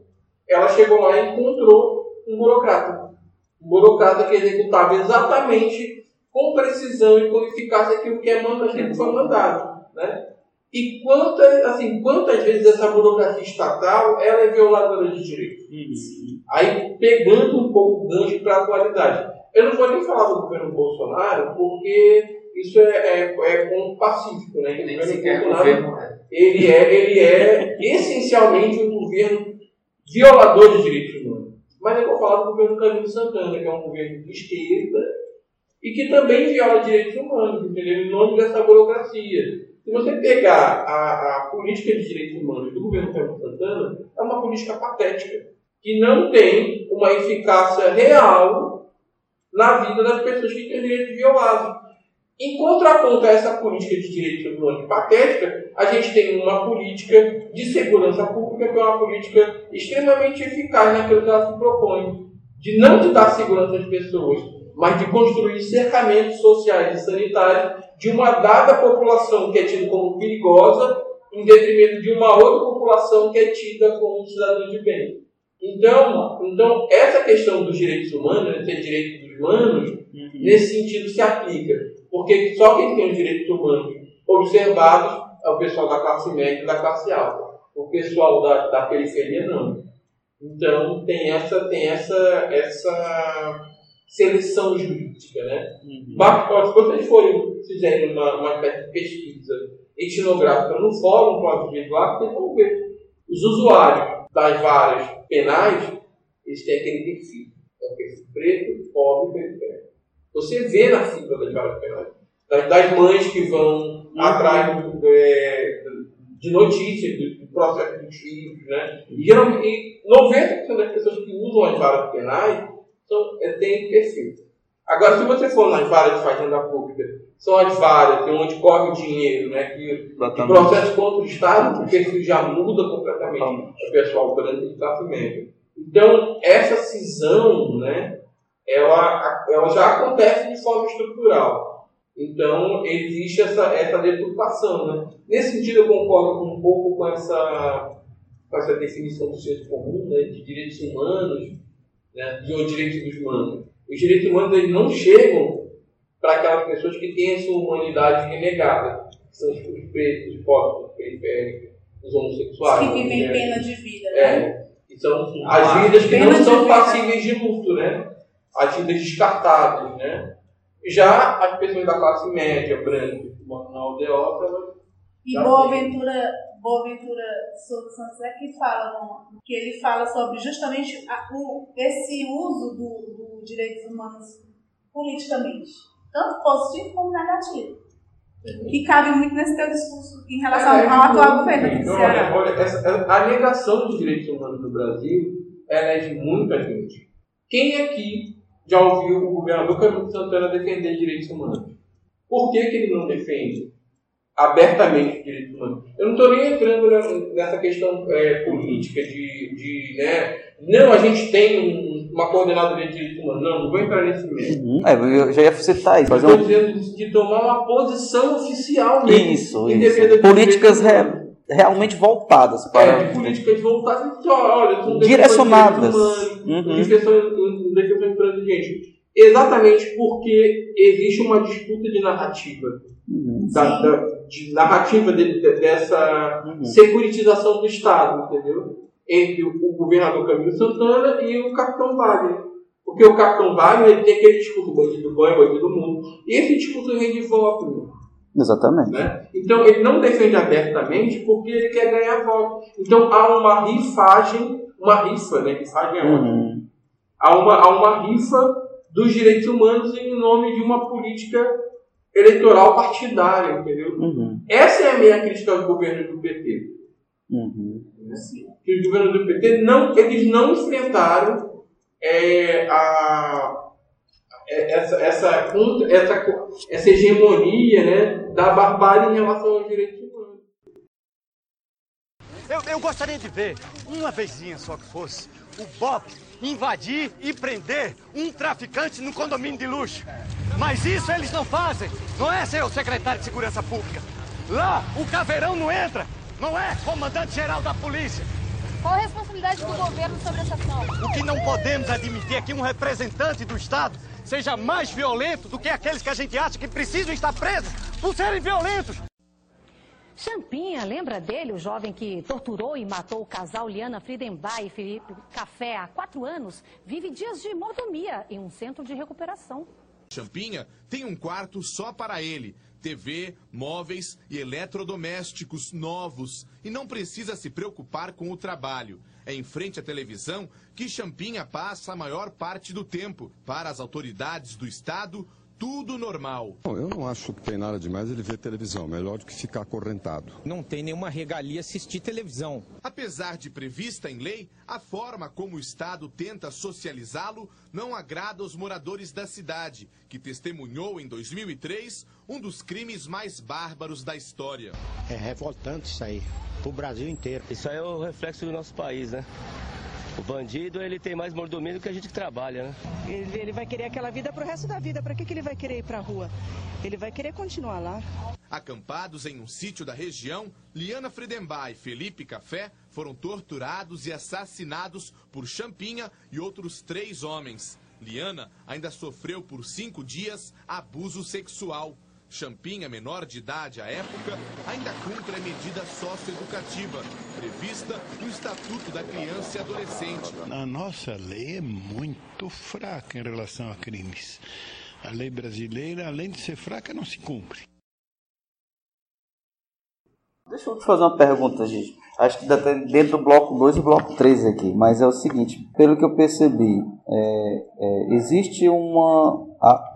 ela chegou lá e encontrou um burocrata. Um burocrata que executava exatamente com precisão e com eficácia aquilo que, é mandado, aquilo que foi mandado. Né? E quantas, assim, quantas vezes essa burocracia estatal ela é violadora de direitos? Uhum. Aí, pegando um pouco o gancho para a atualidade. Eu não vou nem falar do governo Bolsonaro, porque isso é, é, é ponto pacífico. Né? O governo Bolsonaro né? ele é, ele é essencialmente um governo violador de direitos humanos. Mas eu vou falar do governo Camilo Santana, que é um governo de esquerda, e que também viola direitos humanos, entendeu? Em nome dessa burocracia. Se você pegar a, a política de direitos humanos do governo Fernando Santana, é uma política patética, que não tem uma eficácia real na vida das pessoas que têm direitos violados. Em contraponto a essa política de direitos humanos patética, a gente tem uma política de segurança pública que é uma política extremamente eficaz naquilo que ela se propõe, de não te dar segurança às pessoas, mas de construir cercamentos sociais e sanitários de uma dada população que é tida como perigosa, em detrimento de uma outra população que é tida como cidadã de bem. Então, então essa questão dos direitos humanos, né, ter direitos humanos, uhum. nesse sentido se aplica. Porque só quem tem os direitos humanos observados é o pessoal da classe média e da classe alta. O pessoal da, da periferia não. Então tem essa, tem essa, essa seleção jurídica, né? Uhum. Se vocês forem fizerem uma, uma pesquisa etnográfica no fórum de lá, vocês vão ver. Os usuários das varas penais, eles têm aquele perfil. É o perfil preto, pobre e periférico. Você vê na das varas penais. Das, mães que vão uhum. atrás do, é, de notícias do, do processo dos filhos, né? E, geralmente, 90% das pessoas que usam as varas penais são, é, têm perfil. Agora, se você for nas varas de fazenda pública, são as varas onde corre o dinheiro, né? Que, que processo contra o Estado, o perfil já muda completamente. O pessoal branco de classe média. Então, essa cisão, né? Ela, ela já acontece de forma estrutural. Então, existe essa, essa deturpação, né? Nesse sentido, eu concordo um pouco com essa, com essa definição do senso comum, né? De direitos humanos, né, de direitos humanos. Os direitos humanos eles não chegam para aquelas pessoas que têm a sua humanidade renegada, que são os pretos, os pobres, os periféricos, os homossexuais. Que vivem né? pena de vida, né? É, que são as vidas que não são passíveis de luto, né? Vidas descartáveis, né? Já as pessoas da classe média, branca, na aldeota, e Boaventura, Boaventura Souza Santos é que fala, que ele fala sobre justamente a, o, esse uso dos do direitos humanos politicamente, tanto positivo como negativo. Uhum. Que cabe muito nesse teu discurso em relação é, ao atual governo do então, Ceará. Olha, essa, a negação dos direitos humanos no Brasil ela é de muita gente. Quem aqui já ouviu o governador Camilo Santana defender direitos humanos? Por que, que ele não defende? abertamente os direitos humanos. Eu não estou nem entrando nessa questão é, política de, de né, não, a gente tem uma coordenadoria de direitos humanos. Não, não vou entrar nesse meio. Uhum. É, eu já ia citar isso. Estou um... dizendo de tomar uma posição oficial mesmo. Isso, isso. Políticas re, realmente voltadas para... É, de políticas voltadas, olha, são direcionadas. Uhum. Intransigente. Exatamente porque existe uma disputa de narrativa. Uhum. Da, da, de narrativa de, de, dessa uhum. securitização do Estado, entendeu? Entre o, o, governador Camilo Santana e o capitão Wagner. Porque o capitão Wagner ele tem aquele discurso bandido banho, bandido mundo. E esse discurso vem de voto. Exatamente. Né? Então ele não defende abertamente porque ele quer ganhar voto. Então há uma rifagem, uma rifa, né? Rifagem é uhum. Há uma, há uma rifa dos direitos humanos em nome de uma política eleitoral partidária, entendeu? Uhum. Essa é a minha crítica ao governo do PT. Uhum. Que os governos do PT não, eles não enfrentaram é, a, é, essa, essa, essa, essa hegemonia né, da barbárie em relação aos direitos humanos. Eu, eu gostaria de ver, uma vezinha só que fosse, o Bob invadir e prender um traficante no condomínio de luxo. Mas isso eles não fazem, não é, seu secretário de Segurança Pública? Lá, o caveirão não entra, não é, comandante-geral da polícia? Qual a responsabilidade do governo sobre essa ação? O que não podemos admitir é que um representante do Estado seja mais violento do que aqueles que a gente acha que precisam estar presos por serem violentos. Champinha, lembra dele, o jovem que torturou e matou o casal Liana Friedenbach e Felipe Café há quatro anos, vive dias de mordomia em um centro de recuperação. Champinha tem um quarto só para ele, TV, móveis e eletrodomésticos novos e não precisa se preocupar com o trabalho. É em frente à televisão que Champinha passa a maior parte do tempo. Para as autoridades do Estado, tudo normal. Bom, eu não acho que tem nada demais ele ver televisão, melhor do que ficar acorrentado. Não tem nenhuma regalia assistir televisão. Apesar de prevista em lei, a forma como o Estado tenta socializá-lo não agrada os moradores da cidade, que testemunhou em 2003 um dos crimes mais bárbaros da história. É revoltante isso aí, pro Brasil inteiro. Isso aí é o reflexo do nosso país, né? O bandido, ele tem mais mordomia do que a gente que trabalha, né? Ele, ele vai querer aquela vida pro resto da vida. Para que, que ele vai querer ir pra rua? Ele vai querer continuar lá. Acampados em um sítio da região, Liana Friedenbach e Felipe Café foram torturados e assassinados por Champinha e outros três homens. Liana ainda sofreu por cinco dias abuso sexual. Champinha, menor de idade à época, ainda cumpre a medida socioeducativa prevista no Estatuto da Criança e Adolescente. A nossa lei é muito fraca em relação a crimes. A lei brasileira, além de ser fraca, não se cumpre. Deixa eu te fazer uma pergunta, gente. Acho que dá até dentro do bloco 2 e bloco 3 aqui, mas é o seguinte, pelo que eu percebi, é, é, existe uma. A,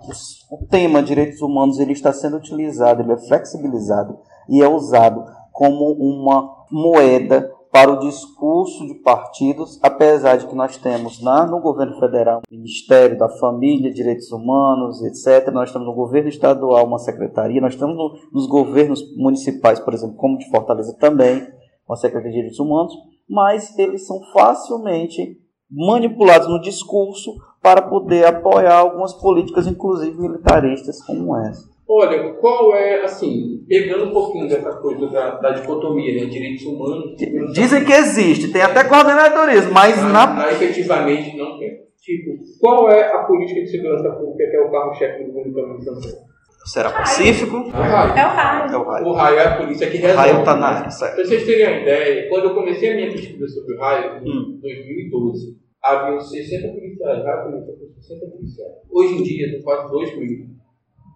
o tema direitos humanos ele está sendo utilizado, ele é flexibilizado e é usado como uma moeda para o discurso de partidos, apesar de que nós temos na, no governo federal o Ministério da Família, Direitos Humanos, etc. Nós temos no governo estadual uma secretaria, nós temos no, nos governos municipais, por exemplo, como de Fortaleza também, uma secretaria de Direitos Humanos, mas eles são facilmente manipulados no discurso para poder apoiar algumas políticas, inclusive militaristas, como essa. Olha, qual é, assim, pegando um pouquinho dessa coisa da, da dicotomia, né, direitos humanos... Dizem que existe, tem até coordenadorismo, mas mas na... na- efetivamente não tem. Tipo, qual é a política de segurança pública que é o carro-chefe do governo Camilo Santana? Será pacífico? É o raio. É o raio. É o raio. O raio é a polícia que O resolve. raio tá na né? área, certo. Pra vocês terem uma ideia, quando eu comecei a minha pesquisa sobre o raio, Hum. em 2012, haviam 60 policiais, começou com 60 policiais. Hoje em dia, tem quase 2 mil.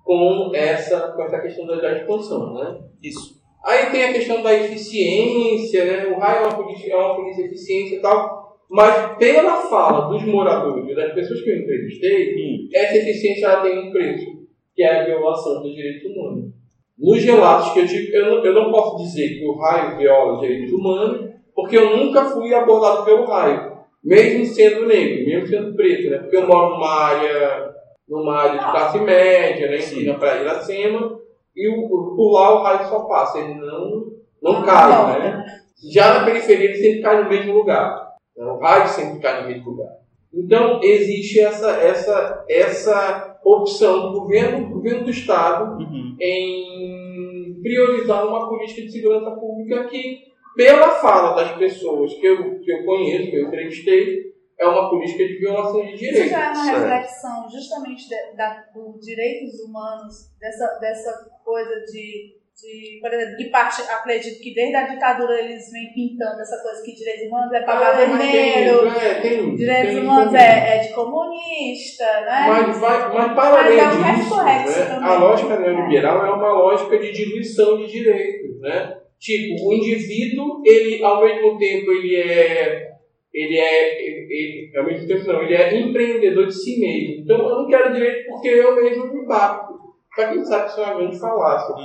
Com essa, com essa questão da, da expansão, né? Isso. Aí tem a questão da eficiência, né? O raio é uma polícia, é uma polícia eficiente e tal. Mas pela fala dos moradores, das pessoas que eu entrevistei, Hum. essa eficiência ela tem um preço, que é a violação dos direitos humanos. Nos relatos que eu tive, eu não, eu não posso dizer que o raio viola os direitos humanos, porque eu nunca fui abordado pelo raio, mesmo sendo negro, mesmo sendo preto, né? Porque eu moro numa área, numa área de classe média, né? Aqui na Praia de Iracema, e o, por lá o raio só passa, ele não, não cai, né? Já na periferia ele sempre cai no mesmo lugar. né? O raio sempre cai no mesmo lugar. Então existe essa, essa, essa opção do governo, do governo do Estado em priorizar uma política de segurança pública que, pela fala das pessoas que eu, que eu conheço, que eu entrevistei, é uma política de violação de Isso direitos. já é uma Certo. reflexão justamente de- da, dos direitos humanos, dessa, dessa coisa de, de, por exemplo, que parte, acredito que desde a ditadura eles vêm pintando essa coisa que direitos humanos é pagar Ah, mas tem vermelho, isso, é, tem- direitos tem humanos é, é de comunista, né? Mas, vai, mas para além é um disso, né, também. a lógica neoliberal é uma lógica de diluição de direitos. Né? Tipo, o indivíduo, ele, ao mesmo tempo, ele é. Ele é. Ele, ao mesmo tempo, não, ele é empreendedor de si mesmo. Então, eu não quero direito porque eu mesmo me bato. Para quem sabe, isso é uma grande falácia.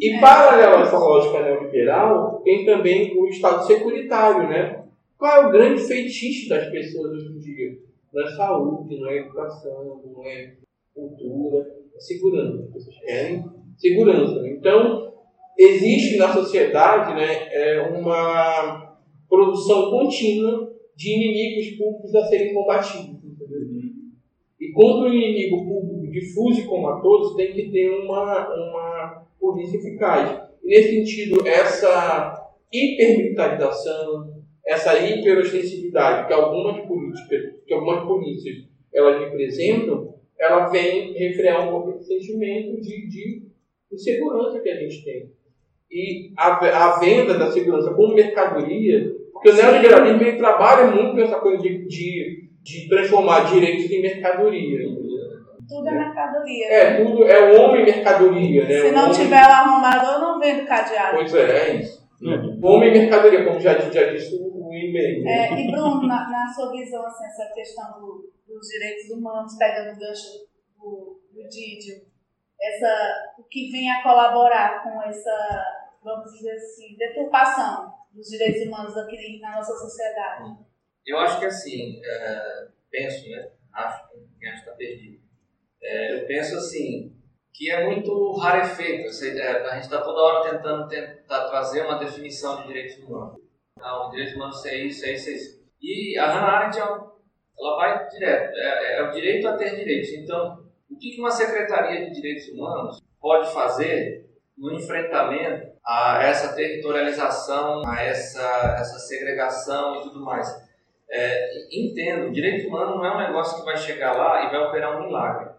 E, paralelo a essa lógica neoliberal, tem também o Estado securitário, né? Qual é o grande feitiço das pessoas hoje em dia? Não é saúde, não é educação, não é cultura, é segurança. As pessoas querem segurança. né? Então, existe na sociedade né, é, uma produção contínua de inimigos públicos a serem combatidos. entendeu? E contra o inimigo público difuso e comatoso, tem que ter uma, uma polícia eficaz. E, nesse sentido, essa hipermilitarização, essa hiperostensividade que algumas políticas, que algumas polícias elas representam, ela vem refrear um pouco esse sentimento de, de insegurança que a gente tem. E a, a venda da segurança como mercadoria, porque o neoliberalismo trabalha muito nessa coisa de, de, de transformar direitos em mercadoria. Tudo é mercadoria. É, tudo é o homem mercadoria, né? Se não homem- tiver o arrumador, não vende cadeado. Pois é, é isso. O homem mercadoria, como já, já disse o, e-mail. É, e Bruno, na, na sua visão, assim, essa questão do- dos direitos humanos, pegando o gancho do, do Didio, essa, o que vem a colaborar com essa, vamos dizer assim, deturpação dos direitos humanos aqui na nossa sociedade? Eu acho que assim, é, penso, né? Acho que acho que está perdido. É, eu penso assim, que é muito rarefeito. É, a gente está toda hora tentando tentar trazer uma definição de direitos humanos. Não, direitos humanos é isso, é isso, é isso. E a Hannah Arendt, ela vai direto. É, é, o direito a ter direitos. Então, o que uma Secretaria de Direitos Humanos pode fazer no enfrentamento a essa territorialização, a essa, essa segregação e tudo mais? É, entendo, direito humano não é um negócio que vai chegar lá e vai operar um milagre.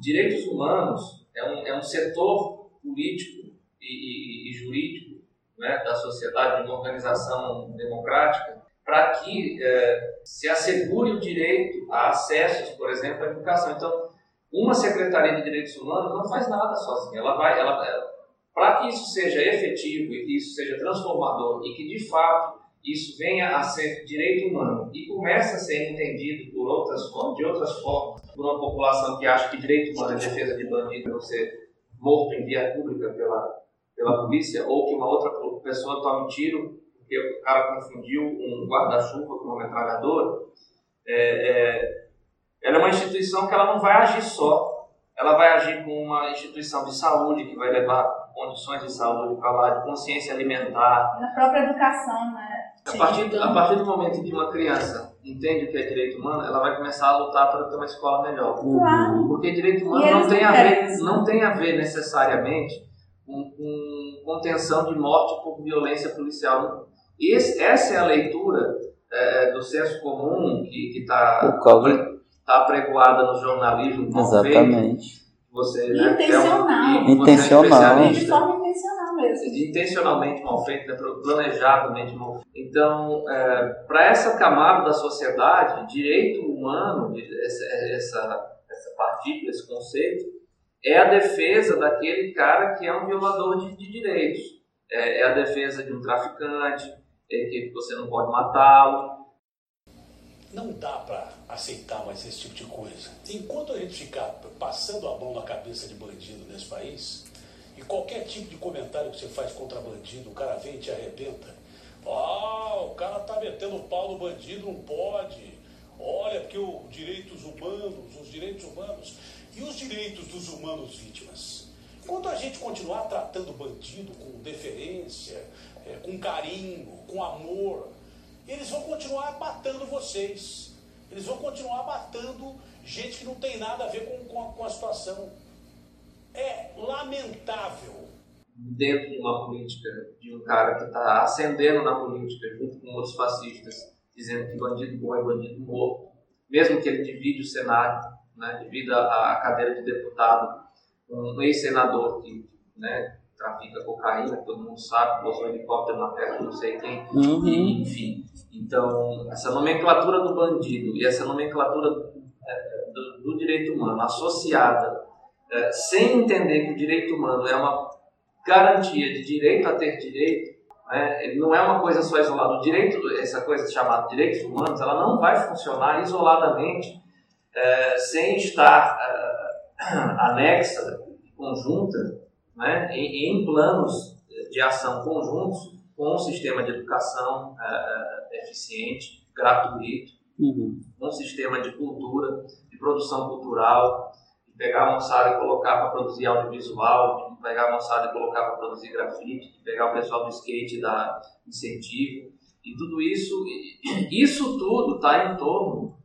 Direitos humanos é um, é um setor político e, e, e jurídico né, da sociedade, de uma organização democrática, para que é, se assegure o direito a acessos, por exemplo, à educação. Então, uma Secretaria de Direitos Humanos não faz nada sozinha. Ela vai, ela, para que isso seja efetivo e que isso seja transformador e que de fato isso venha a ser direito humano e comece a ser entendido por outras formas, de outras formas, por uma população que acha que direito humano é defesa de bandido não ser morto em via pública pela, pela polícia, ou que uma outra pessoa tome um tiro porque o cara confundiu um guarda-chuva com uma metralhadora, é, é, ela é uma instituição que ela não vai agir só, ela vai agir com uma instituição de saúde que vai levar condições de saúde lá, de consciência alimentar. Na própria educação, né? A partir, a partir do momento que uma criança entende o que é direito humano, ela vai começar a lutar para ter uma escola melhor. Claro. Porque direito humano não tem, a ver, não tem a ver necessariamente com, com contenção de morte por violência policial. Esse, essa é a leitura é, do senso comum que está tá apregoada no jornalismo. Exatamente. Você, né, intencional. É um, intencional. É de forma intencional mesmo. Intencionalmente mal feito, né, planejadamente mal feito. Então, é, para essa camada da sociedade, direito humano, essa, essa, essa partícula, esse conceito, é a defesa daquele cara que é um violador de, de direitos. É, é, a defesa de um traficante, é que você não pode matá-lo. Não dá para aceitar mais esse tipo de coisa. Enquanto a gente ficar passando a mão na cabeça de bandido nesse país, e qualquer tipo de comentário que você faz contra bandido, o cara vem e te arrebenta. Ah, o cara tá metendo pau no bandido, não pode. Olha, porque os direitos humanos, os direitos humanos e os direitos dos humanos vítimas. Enquanto a gente continuar tratando bandido com deferência, é, com carinho, com amor, eles vão continuar matando vocês. Eles vão continuar matando gente que não tem nada a ver com, com, a, com a situação. É lamentável. Dentro de uma política de um cara que está ascendendo na política junto com outros fascistas, dizendo que bandido bom é bandido morto, mesmo que ele divide o Senado, né, divida a cadeira de deputado, um ex-senador que né, trafica cocaína, todo mundo sabe, pousou um helicóptero na terra, não sei quem, uhum. enfim. Então, essa nomenclatura do bandido e essa nomenclatura é, do, do, direito humano associada, é, sem entender que o direito humano é uma garantia de direito a ter direito, né, não é uma coisa só isolada. O direito, essa coisa chamada direitos humanos, ela não vai funcionar isoladamente, é, sem estar é, anexa, conjunta né, em, em, planos de ação conjuntos com um sistema de educação uh, eficiente, gratuito, uhum. um sistema de cultura, de produção cultural, de pegar a moçada e colocar para produzir audiovisual, de pegar a moçada e colocar para produzir grafite, de pegar o pessoal do skate e dar incentivo. E tudo isso, isso tudo está em torno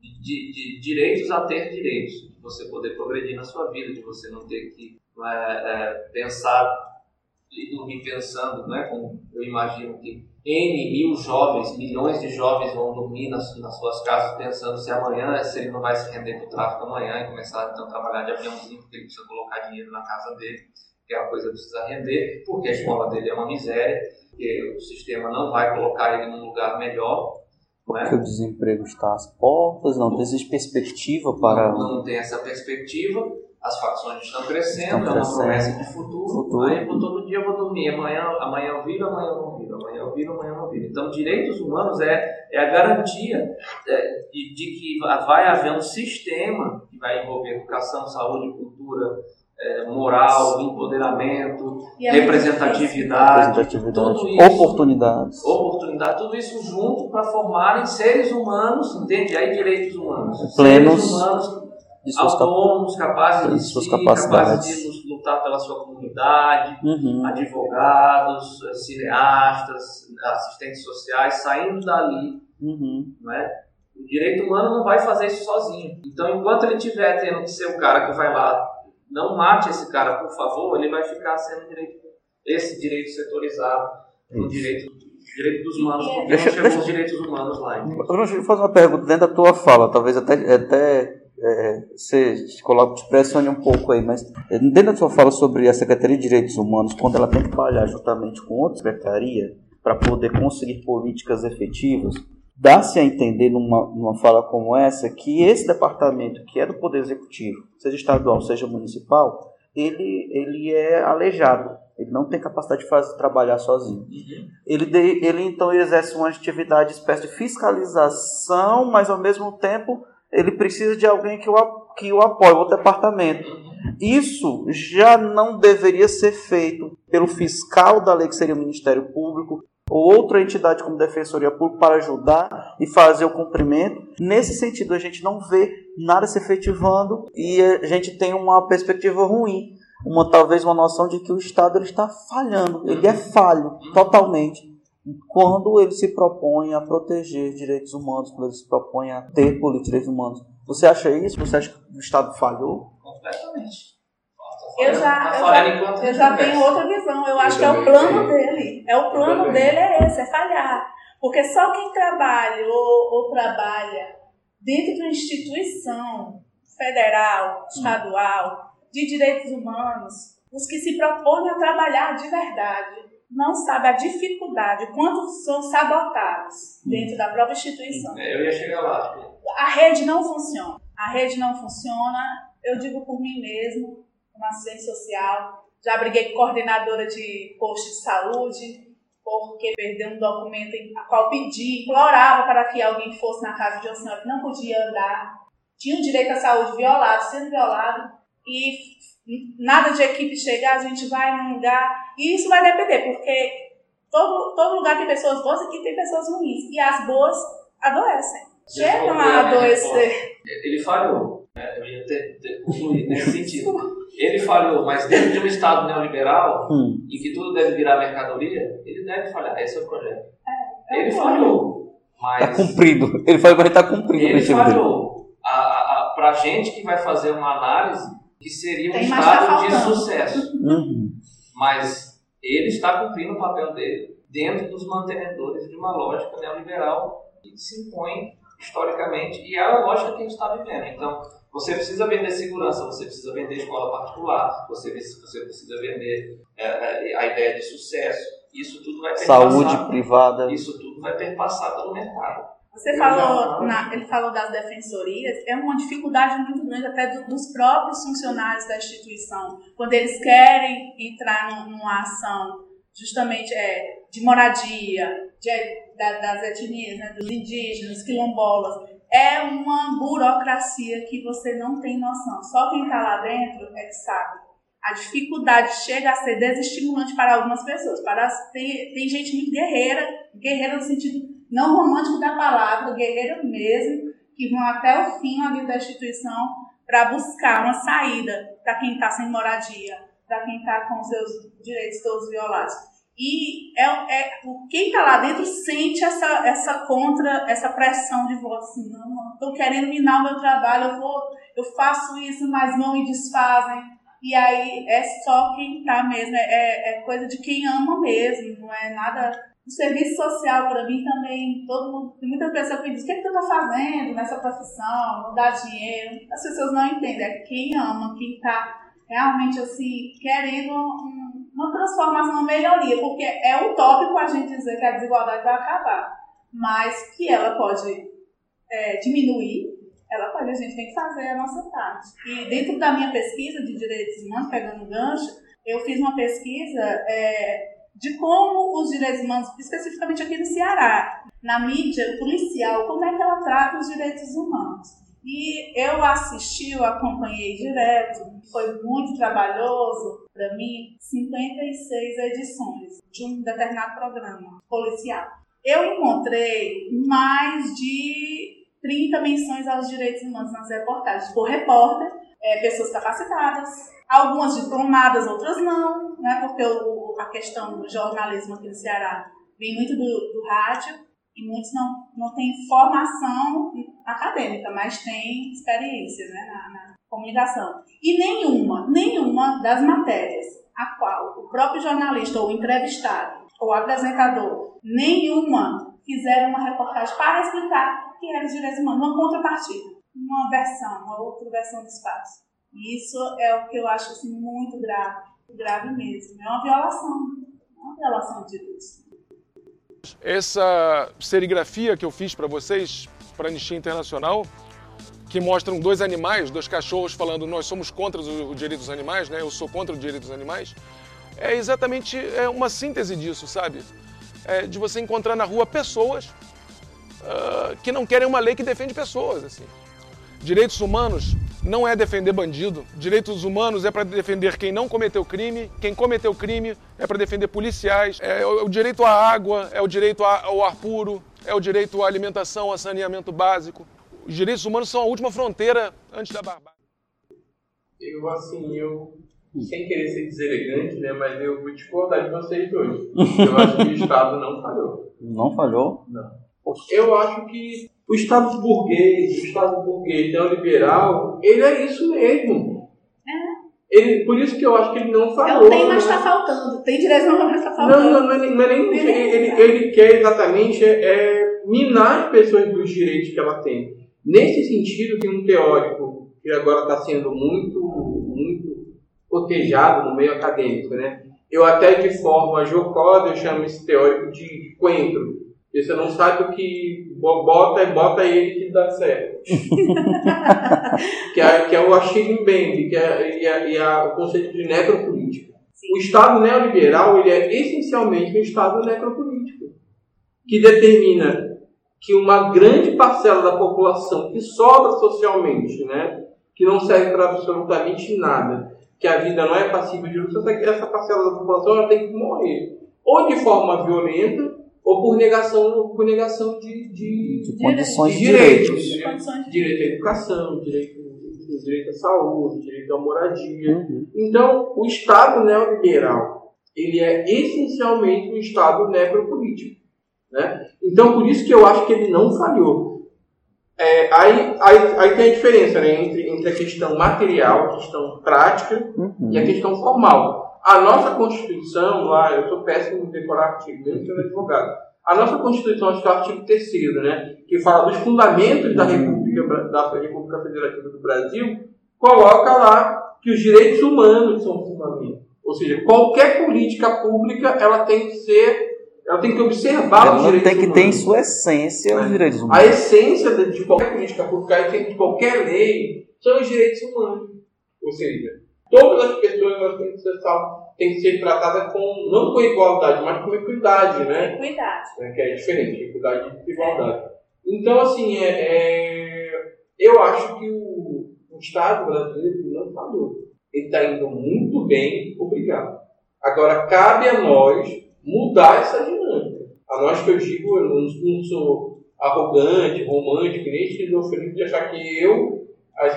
de, de, direitos a ter direitos, de você poder progredir na sua vida, de você não ter que é, é, pensar e dormir pensando, né, como eu imagino que N mil jovens, milhões de jovens vão dormir nas, nas suas casas pensando se amanhã, se ele não vai se render para o tráfico amanhã e começar então, a trabalhar de aviãozinho, porque ele precisa colocar dinheiro na casa dele, que a coisa precisa render, porque a escola dele é uma miséria, porque o sistema não vai colocar ele num lugar melhor. Porque né? o desemprego está às portas, não tem perspectiva para. Não, não tem essa perspectiva as facções estão crescendo, estão é uma promessa de futuro, futuro. Aí todo dia eu vou dormir, amanhã, amanhã eu viro, amanhã eu não viro, amanhã eu viro, amanhã eu não viro. Então, direitos humanos é, é a garantia é, de, de, que vai haver um sistema que vai envolver educação, saúde, cultura, é, moral, empoderamento, representatividade, Representatividade, isso, oportunidades. oportunidade, tudo isso junto para formarem seres humanos, entende? Aí direitos humanos, Plenos. Seres humanos de suas autônomos, capazes de de suas si, capacidades. capazes de lutar pela sua comunidade, Uhum. advogados, eh, cineastas, assistentes sociais, saindo dali, Uhum. não é? O direito humano não vai fazer isso sozinho. Então, enquanto ele tiver tendo que ser o cara que vai lá, não mate esse cara, por favor, ele vai ficar sendo direito, esse direito setorizado, o direito, direito dos humanos, porque Deixa- não chegou deixa- os direitos humanos lá. entende? Bruno, deixa eu fazer uma pergunta dentro da tua fala, talvez até, até é, você te coloque, te pressione um pouco aí, mas é, dentro da tua fala sobre a Secretaria de Direitos Humanos, quando ela tem que trabalhar juntamente com outra secretaria para poder conseguir políticas efetivas, dá-se a entender numa, numa fala como essa que esse departamento, que é do Poder Executivo, seja estadual, seja municipal, ele, ele é aleijado, ele não tem capacidade de fazer, trabalhar sozinho. Ele, de- ele então exerce uma atividade, espécie de fiscalização, mas ao mesmo tempo ele precisa de alguém que o, que o apoie, o departamento. Isso já não deveria ser feito pelo fiscal da lei, que seria o Ministério Público, ou outra entidade como Defensoria Pública para ajudar e fazer o cumprimento. Nesse sentido, a gente não vê nada se efetivando e a gente tem uma perspectiva ruim, uma talvez uma noção de que o Estado ele está falhando, ele é falho totalmente quando ele se propõe a proteger direitos humanos, quando ele se propõe a ter direitos humanos. Você acha isso? Você acha que o Estado falhou? Completamente. Eu já, eu já, eu já conversa. tenho outra visão. Eu acho que é o plano dele. É o plano dele é esse, é falhar. Porque só quem trabalha ou, ou trabalha dentro de uma instituição federal, estadual, de direitos humanos, os que se propõem a trabalhar de verdade, não sabem a dificuldade, quantos são sabotados dentro da própria instituição. É, Eu ia chegar lá. A rede não funciona. A rede não funciona. Eu digo por mim mesmo, uma assistente social. Já briguei com coordenadora de posto de saúde, porque perdeu um documento em a qual pedi, implorava para que alguém fosse na casa de uma senhora que não podia andar, tinha o direito à saúde violado, sendo violado, e nada de equipe chegar, a gente vai num lugar, e isso vai depender, porque todo, todo lugar tem pessoas boas e tem pessoas ruins, e as boas adoecem. Chegam a adoecer. Ele falhou. né? Eu ia ter, ter concluído nesse sentido. Ele falhou, mas dentro de um Estado neoliberal, Hum. em que tudo deve virar mercadoria, ele deve falhar. Esse é o projeto. é ele um falhou, Está cumprido. Ele falou que está cumprido o ele falhou. A, a, a, pra gente que vai fazer uma análise, que seria um Tem, tá Estado de sucesso. Uhum. Mas ele está cumprindo o papel dele dentro dos mantenedores de uma lógica neoliberal que se impõe historicamente e é a lógica que a gente está vivendo. Então, você precisa vender segurança, você precisa vender escola particular, você, você precisa vender é, é, a ideia de sucesso. Isso tudo vai perpassar, Saúde privada. Isso tudo vai perpassar pelo mercado. Você falou, na- ele falou das defensorias, é uma dificuldade muito grande até do- dos próprios funcionários da instituição, quando eles querem entrar num- numa ação justamente é, de moradia, de- da- das etnias, né, dos indígenas, quilombolas, é uma burocracia que você não tem noção. Só quem está lá dentro é que sabe. A dificuldade chega a ser desestimulante para algumas pessoas. Para as- tem, tem gente muito guerreira, guerreira no sentido não romântico da palavra, guerreira mesmo, que vão até o fim ali da instituição para buscar uma saída para quem está sem moradia, para quem está com seus direitos todos violados. E é, é, quem está lá dentro sente essa, essa contra, essa pressão de voto, assim, não, estou querendo minar o meu trabalho, eu, vou, eu faço isso, mas não me desfazem. E aí é só quem tá mesmo, é, é, é coisa de quem ama mesmo, não é nada. O serviço social, para mim, também, todo mundo, tem muita pessoa que diz: o que, é que tu tá fazendo nessa profissão? Não dá dinheiro. As pessoas não entendem, é quem ama, quem tá realmente assim, querendo um- uma transformação, uma melhoria, porque é utópico a gente dizer que a desigualdade vai acabar, mas que ela pode é, diminuir, ela pode, a gente tem que fazer a nossa parte. E dentro da minha pesquisa de direitos humanos, pegando o gancho, eu fiz uma pesquisa é, de como os direitos humanos, especificamente aqui no Ceará, na mídia policial, como é que ela trata os direitos humanos. E eu assisti, eu acompanhei direto, foi muito trabalhoso para mim, 56 edições de um determinado programa policial. Eu encontrei mais de 30 menções aos direitos humanos nas reportagens, por repórter, é, pessoas capacitadas, algumas diplomadas, outras não, né, porque o, a questão do jornalismo aqui no Ceará vem muito do, do rádio, e muitos não, não têm formação acadêmica, mas têm experiência né, na, na comunicação. E nenhuma, nenhuma das matérias a qual o próprio jornalista ou entrevistado ou apresentador, nenhuma fizeram uma reportagem para explicar o que era os direitos humanos, uma contrapartida, uma versão, uma outra versão do espaço. E isso é o que eu acho assim, muito grave, grave mesmo. É uma violação, é uma violação de direitos. Essa serigrafia que eu fiz para vocês, para a Anistia Internacional, que mostram dois animais, dois cachorros falando nós somos contra o direito dos animais, né? Eu sou contra o direito dos animais. É exatamente é uma síntese disso, sabe? É de você encontrar na rua pessoas uh, que não querem uma lei que defende pessoas, assim. Direitos humanos não é defender bandido. Direitos humanos é para defender quem não cometeu crime. Quem cometeu crime é para defender policiais. É o direito à água, é o direito ao ar puro, é o direito à alimentação, a saneamento básico. Os direitos humanos são a última fronteira antes da barbárie. Eu, assim, eu, sem querer ser deselegante, né, mas eu vou discordar de vocês dois. Eu acho que o Estado não falhou. Não falhou? Não. Eu acho que o Estado burguês, o Estado burguês neoliberal, ele é isso mesmo. É. Ele, por isso que eu acho que ele não falou. Não tem, mas né? está faltando. Tem direção, mas está faltando. Não, não, não, é, não é nem. Ele, ele, ele quer exatamente é, minar as pessoas dos direitos que ela tem. Nesse sentido, tem um teórico que agora está sendo muito, muito cotejado no meio acadêmico, né? Eu até de forma jocosa eu chamo esse teórico de coentro. Porque você não sabe o que bota e bota ele que dá certo. que, é, que é o Achille Mbembe, que é, e é, é o conceito de necropolítica. O Estado neoliberal ele é essencialmente um Estado necropolítico, que determina que uma grande parcela da população que sobra socialmente, né, que não serve para absolutamente nada, que a vida não é passível de luta, essa parcela da população ela tem que morrer. Ou de forma violenta, ou por negação, por negação de, de, de condições de de direitos. direitos. Direito à educação, direito, direito à saúde, direito à moradia. Então, o Estado neoliberal, ele é essencialmente um Estado necropolítico. Né? Então, por isso que eu acho que ele não falhou. É, aí, aí, aí tem a diferença né, entre, entre a questão material, a questão prática e a questão formal. A nossa Constituição, lá, eu sou péssimo em decorar artigo, mesmo sendo advogado. A nossa Constituição, acho que é o artigo 3 né, que fala dos fundamentos da República, da República Federativa do Brasil, coloca lá que os direitos humanos são fundamentos. Ou seja, qualquer política pública ela tem que ser ela tem que observar os Ela direitos tem que humanos. ter em sua essência os direitos A humanos. essência de, de qualquer política pública, a essência de qualquer lei, são os direitos humanos. Ou seja, todas as pessoas elas têm que ser, sal- têm que ser tratadas com, não com igualdade, mas com equidade, né? Equidade. né, que é diferente, equidade e igualdade. Então, assim, é, é, eu acho que o, o Estado brasileiro não falhou. Ele está indo muito bem, obrigado. Agora, cabe a nós mudar essa dinâmica. A nós que eu digo, eu não, não sou arrogante, romântico, nem esquizofrênico de achar que eu,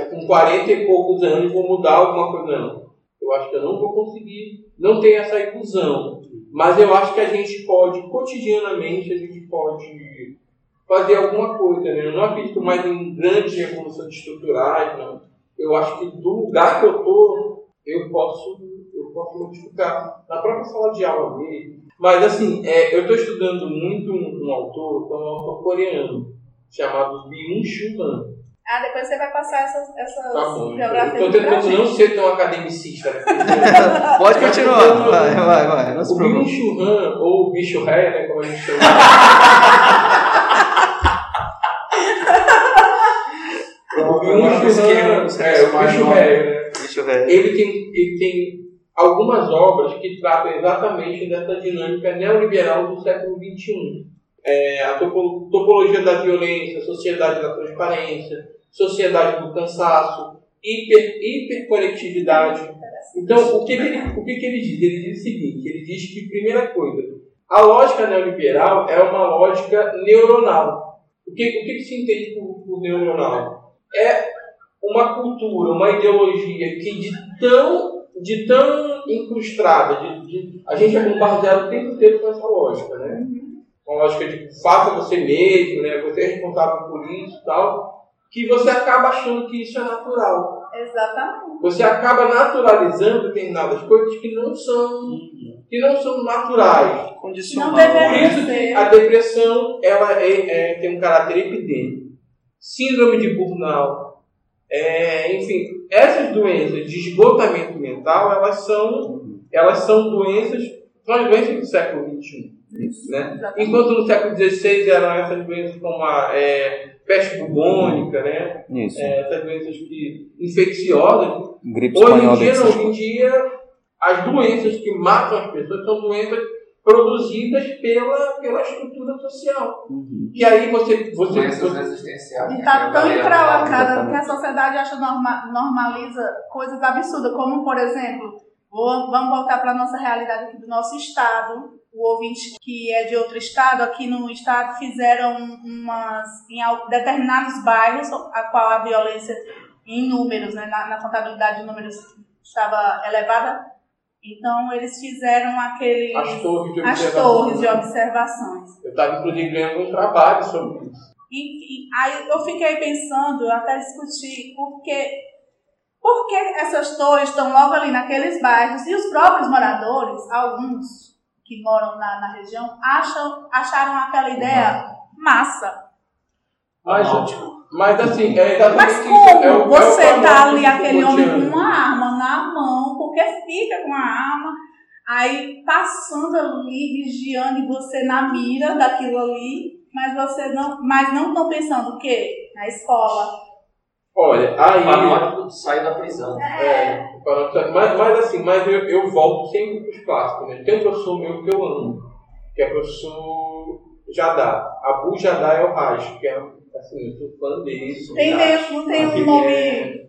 com 40 e poucos anos, vou mudar alguma coisa. Não. Eu acho que eu não vou conseguir, não tenho essa ilusão. Mas eu acho que a gente pode, cotidianamente, a gente pode fazer alguma coisa. Né? Eu não acredito mais em grandes revoluções estruturais, não. Eu acho que do lugar que eu estou, eu posso, eu posso modificar. Na própria sala de aula mesmo. Mas assim, é, eu estou estudando muito um, um autor, que é um autor coreano, chamado Byung-Chul Han. Ah, depois você vai passar essas, essas Tá bom. geografias Estou pra tentando não ser tão academicista. né? Pode continuar. Vai, vai, vai. Não se O preocupe. Byung-Chul Han, ou o bicho ré, né, como a gente chama. o Byung-Chul Han, é, o bicho ré, né? Bicho. Ele tem, ele tem algumas obras que tratam exatamente dessa dinâmica neoliberal do século XXI. É, a topo- topologia da violência, sociedade da transparência, sociedade do cansaço, hiper, hiperconectividade. Então, o que, ele, o que ele diz? Ele diz o seguinte: ele diz que, primeira coisa, a lógica neoliberal é uma lógica neuronal. O que, o que, que se entende por, por neuronal? É uma cultura, uma ideologia que de tão, de tão incrustada, de, de, a gente é bombardeado o tempo inteiro com essa lógica, né? Com a lógica de faça você mesmo, né? você é responsável por isso e tal, que você acaba achando que isso é natural. Exatamente. Você acaba naturalizando determinadas coisas que não são, que não são naturais. Não Por isso que a depressão ela é, é- tem um caráter epidêmico. Síndrome de burnout, é, enfim, essas doenças de esgotamento mental, elas são, elas são doenças, são as doenças do século XXI. Né? Enquanto no século XVI eram essas doenças como a é, peste bubônica, né? Isso. É, essas doenças que, infecciosas, Gripe Hoje em dia, hoje em dia, as doenças que matam as pessoas são doenças produzidas pela, pela estrutura social. E aí você. você, Doenças existenciais. E está tão Galera, encralacada que a sociedade acha norma, normaliza coisas absurdas, como, por exemplo, vou- vamos voltar para a nossa realidade aqui do nosso estado. O ouvinte que é de outro estado, aqui no estado, fizeram umas. em determinados bairros, a qual a violência em números, né, na, na contabilidade de números estava elevada. Então, eles fizeram aqueles. As torres de as torres de observações. Eu estava, inclusive, ganhando um trabalho sobre isso. E, e aí eu fiquei pensando, eu até discuti, porque, por que essas torres estão logo ali naqueles bairros e os próprios moradores, alguns que moram na, na região, acham, acharam aquela ideia massa. Mas, mas assim, é exatamente Mas como É o- é o você tá famoso ali, aquele homem com uma arma na mão, porque fica com a arma, aí passando ali, vigiando e você na mira daquilo ali, mas você não, mas não estão pensando o quê? Na escola. Olha, aí. Panótipo saiu da prisão. É, para- mas, mas assim, mas eu, eu volto sempre para os clássicos. Né? Tem um professor meu que eu amo, que é o professor Jadá. Abu Jadá é o Raj, que é assim, eu sou fã dele. Tem, Raj. tem, não um nome. é-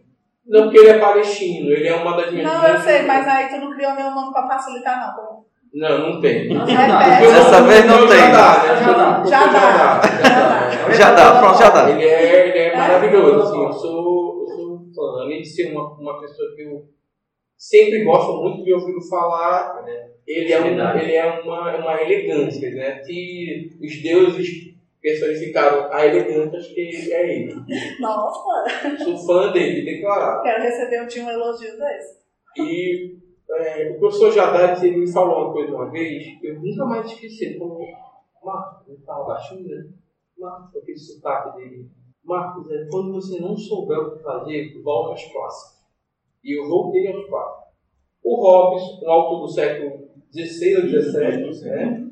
Não, porque ele é palestino, ele é uma das minhas Não, eu sei, mas aí tu não criou meu nome pra facilitar, não. pô. Não, não tem. Repete. Dessa vez não tem. Né? Já dá. Já dá. Já dá, pronto, já dá. Ele é, ele é maravilhoso, assim, eu sou, eu sou fã. Além de ser uma, uma pessoa que eu sempre gosto muito de ouvir falar, ele é, um, ele é uma, é uma elegância, né? Se os deuses personificaram a elegância, acho que é ele. Nossa, Sou fã dele, declarado. quero receber um um elogio desse. E é, o professor Jadad, ele me falou uma coisa uma vez, que eu nunca mais esqueci. Ele falou, Marcos, ele fala baixinho, né? Marcos, com aquele sotaque dele. Marcos, é quando você não souber o que fazer, volta às clássicas. E eu voltei aos clássicos. O Hobbes, um autor do século XVI ou XVII, né?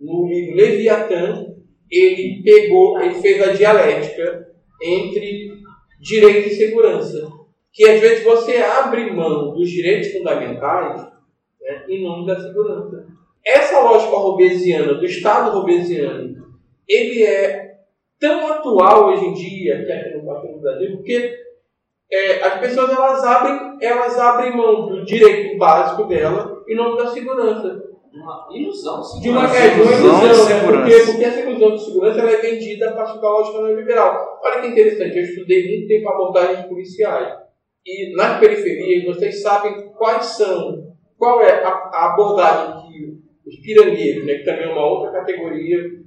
no livro Leviatã, ele pegou, ele fez a dialética entre direito e segurança. Que às vezes você abre mão dos direitos fundamentais né, em nome da segurança. Essa lógica robesiana, do Estado robesiano, ele é tão atual hoje em dia, que aqui no, aqui no Brasil, porque é, as pessoas elas abrem, elas abrem mão do direito básico dela em nome da segurança. Uma ilusão. De uma, segurança. é, de uma Ilusão de né? segurança. Porque, porque essa ilusão de segurança ela é vendida a partir da lógica neoliberal. Olha que interessante, eu estudei muito tempo abordagens policiais. E nas periferias, vocês sabem quais são, qual é a, a abordagem que os pirangueiros, né, que também é uma outra categoria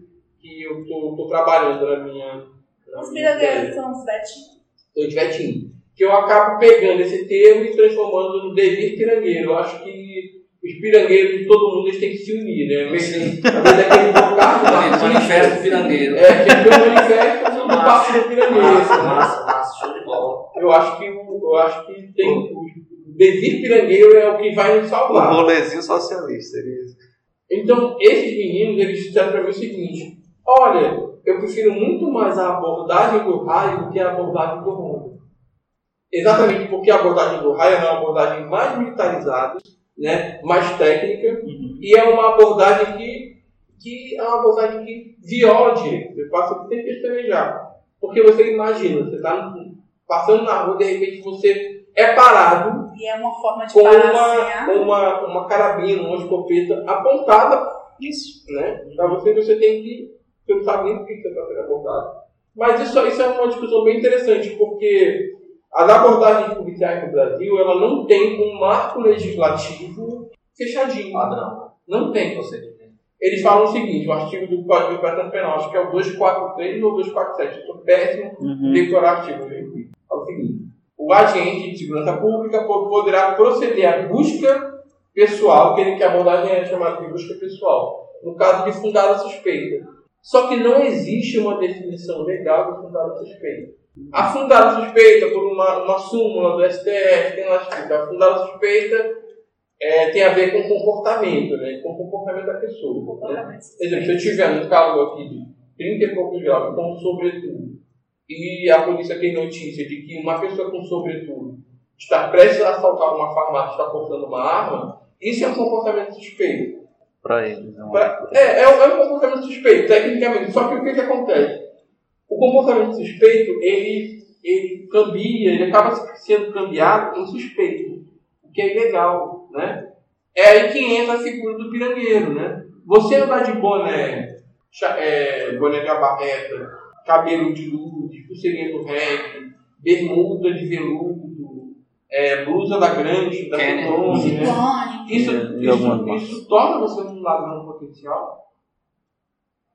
eu estou trabalhando na minha. na Os tese. são os betinhos. Tô de Betinho. Que eu acabo pegando esse termo e transformando no dever pirangueiro. Eu acho que os pirangueiros de todo mundo eles têm que se unir, né? Às vezes às vezes aquele bocado Manifesto pirangueiro. É, que ter um manifesto do papo do pirangueiro. Massa, massa, massa, show de bola. Eu acho que, o- eu acho que tem, o dever pirangueiro é o que vai nos O salvar. rolezinho socialista. Ele... Então, esses meninos, eles disseram para mim o seguinte: olha, eu prefiro muito mais a abordagem do raio do que a abordagem do Honda. Exatamente porque a abordagem do raio é uma abordagem mais militarizada, né, mais técnica, e é uma abordagem que, que é uma abordagem que viola o direito. Você passa o tempo pestanejar. Porque você imagina, você está passando na rua, de repente você é parado E é uma forma de com parar uma, com uma, uma carabina, uma escopeta apontada isso, né? Pra você, você tem que. Você não sabe nem por que você está sendo abordado. Mas isso, isso é uma discussão bem interessante, porque as abordagens policiais no Brasil, ela não tem um marco legislativo fechadinho. Padrão. Não tem. Eles falam o seguinte, o artigo do Código de Processo Penal, acho que é o 243 ou 247, eu estou péssimo Uhum. decorar artigo. gente. Fala o seguinte, o agente de segurança pública po- poderá proceder à busca pessoal, que, ele, que a abordagem é chamada de busca pessoal, no caso de fundada suspeita. Só que não existe uma definição legal de fundada suspeita. A fundada suspeita, por uma, uma súmula do STF, tem lá escrito, a fundada suspeita é, tem a ver com comportamento, né? com o comportamento da pessoa. Né? Por exemplo, se eu tiver num calor aqui de 30 e poucos graus, com sobretudo, e a polícia tem notícia de que uma pessoa com sobretudo está prestes a assaltar uma farmácia, está portando uma arma, isso é um comportamento suspeito. Para eles. Não. Pra- É, é, um- é um comportamento suspeito, tecnicamente. Só que o que, que acontece? O comportamento suspeito, ele, ele cambia, ele acaba sendo cambiado em suspeito, o que é ilegal, né? É aí que entra a figura do pirangueiro, né? Você andar de boné, é, boné de abarreta, cabelo de luz, pulseirinha do reggae, bermuda de veludo, é, blusa da grande, da. Ciclone, né? Ciclone. Isso, isso, isso torna você um ladrão potencial?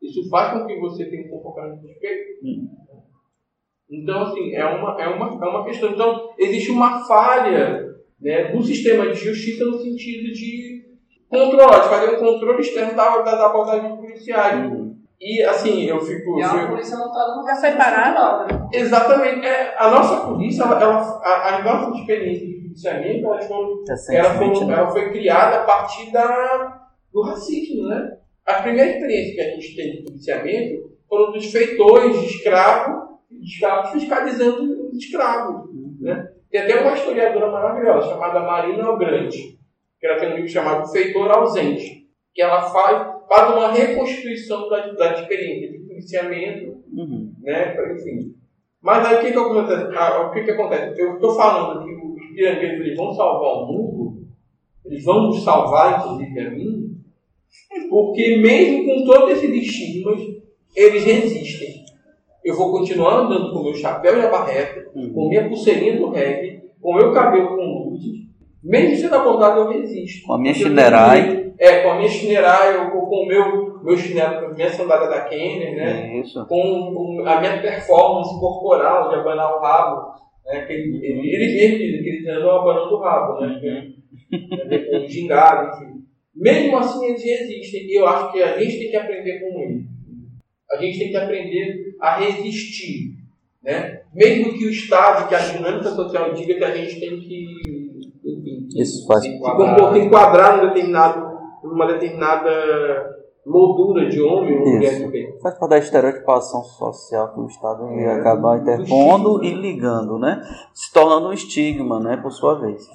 Isso faz com que você tenha um comportamento suspeito? Então, assim, é uma, é, uma, é uma questão. Então, existe uma falha né, do sistema de justiça no sentido de controlar, de fazer um controle externo da- das abordagens policiais. E, assim, eu fico... E a eu- polícia não está dando Já foi parado? né? Exatamente. É, a nossa polícia, ela, ela- a, a nossa experiência de policiamento, elas foram, ela, foi, ela foi criada a partir da, do racismo, né? A primeira experiência que a gente tem de policiamento foram dos feitores de escravos, de escravos fiscalizando os escravos, né? Tem até uma historiadora maravilhosa chamada Marina Algrande, que ela tem um livro chamado Feitor Ausente, que ela faz, faz uma reconstituição da, da experiência de policiamento Uhum. né? Enfim. Mas aí o que, que acontece? Ah, o que, que acontece? Eu estou falando que os eles vão salvar o mundo, eles vão nos salvar, inclusive a mim, porque mesmo com todos esses estigmas, eles resistem. Eu vou continuar andando com meu chapéu e a barreta, com minha pulseirinha do reggae, com meu cabelo com luzes, mesmo sendo abordado eu resisto. Com a minha chinerai. É, com a minha chinerai, ou com o meu, meu chinelo, com a minha sandália da Kenner, né? Isso. com com a minha performance corporal de abanar o rabo, né? Que ele, ele, ele mesmo diz que eles andam abanando o rabo, né? né, Com gingado, enfim. Mesmo assim, eles resistem. E eu acho que a gente tem que aprender com eles. A gente tem que aprender a resistir, né? Mesmo que o Estado, que a dinâmica social diga que a gente tem que, enfim, Isso faz. se compor, enquadrar num determinado, numa determinada moldura de homem ou mulher também. Faz parte da estereotipação social que o Estado ia acabar interpondo e ligando, né? Se tornando um estigma, né? Por sua vez.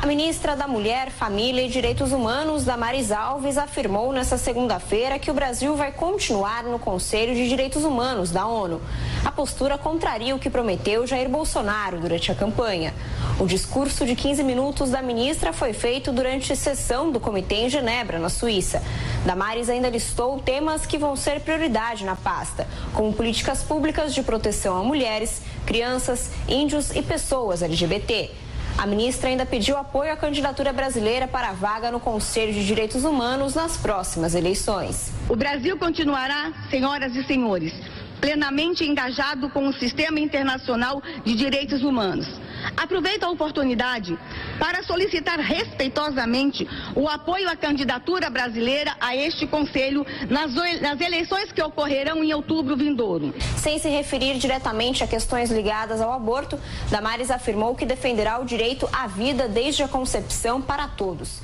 A ministra da Mulher, Família e Direitos Humanos, Damares Alves, afirmou nesta segunda-feira que o Brasil vai continuar no Conselho de Direitos Humanos da ONU. A postura contraria o que prometeu Jair Bolsonaro durante a campanha. O discurso de 15 minutos da ministra foi feito durante sessão do comitê em Genebra, na Suíça. Damares ainda listou temas que vão ser prioridade na pasta, como políticas públicas de proteção a mulheres, crianças, índios e pessoas LGBT. A ministra ainda pediu apoio à candidatura brasileira para a vaga no Conselho de Direitos Humanos nas próximas eleições. O Brasil continuará, senhoras e senhores, plenamente engajado com o sistema internacional de direitos humanos. Aproveito a oportunidade para solicitar respeitosamente o apoio à candidatura brasileira a este Conselho nas, nas eleições que ocorrerão em outubro vindouro. Sem se referir diretamente a questões ligadas ao aborto, Damares afirmou que defenderá o direito à vida desde a concepção para todos.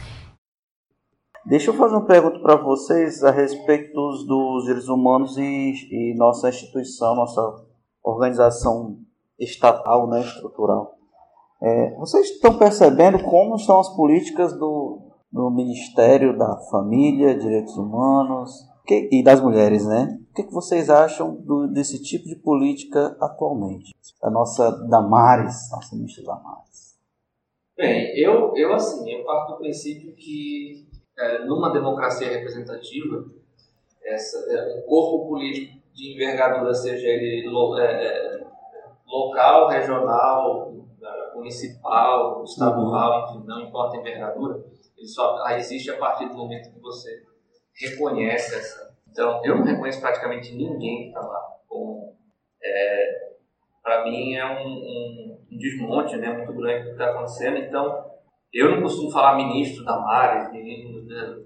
Deixa eu fazer uma pergunta para vocês a respeito dos, dos direitos humanos e, e nossa instituição, nossa organização estatal, né, estrutural. É, vocês estão percebendo como estão as políticas do, do Ministério da Família, Direitos Humanos, Que- e das mulheres, né? O que, que vocês acham do- desse tipo de política atualmente? A nossa Damares, nossa ministra Damares. Bem, eu, eu assim, eu parto do princípio que é, numa democracia representativa, essa, é, um corpo político de envergadura, seja ele lo- é, é, local, regional, municipal, estadual, enfim, não importa a envergadura, ele só existe a partir do momento que você reconhece essa. Então, eu não reconheço praticamente ninguém que está lá. Com, é, para mim é um, um, um desmonte né, muito grande do que está acontecendo. Então, eu não costumo falar ministro da Mari,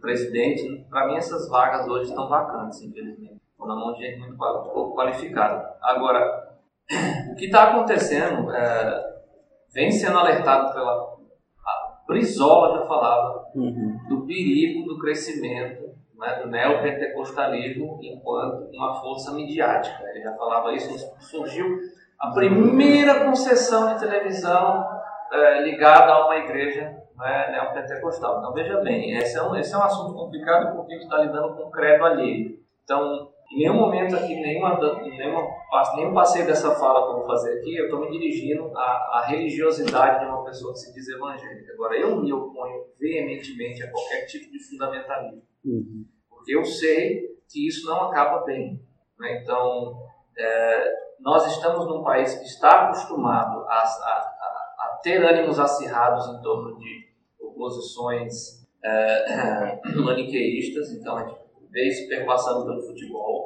presidente. Para mim, essas vagas hoje estão vacantes, infelizmente. Estão na mão de gente muito pouco qualificada. Agora, o que está acontecendo é, vem sendo alertado pela. A Brizola já falava do perigo do crescimento né, do neopentecostalismo enquanto uma força midiática. Ele já falava isso, surgiu a primeira concessão de televisão eh, ligada a uma igreja né, neopentecostal. Então veja bem, esse é um, esse é um assunto complicado porque a gente está lidando com o credo alheio. Então, em nenhum momento aqui, nenhuma, nenhuma, nenhum passeio dessa fala que eu vou fazer aqui, eu estou me dirigindo à, à religiosidade de uma pessoa que se diz evangélica. Agora, eu me oponho veementemente a qualquer tipo de fundamentalismo porque eu sei que isso não acaba bem. né? Então, é, nós estamos num país que está acostumado a, a- a- a ter ânimos acirrados em torno de oposições é, maniqueístas, então a gente vê isso perpassando pelo futebol.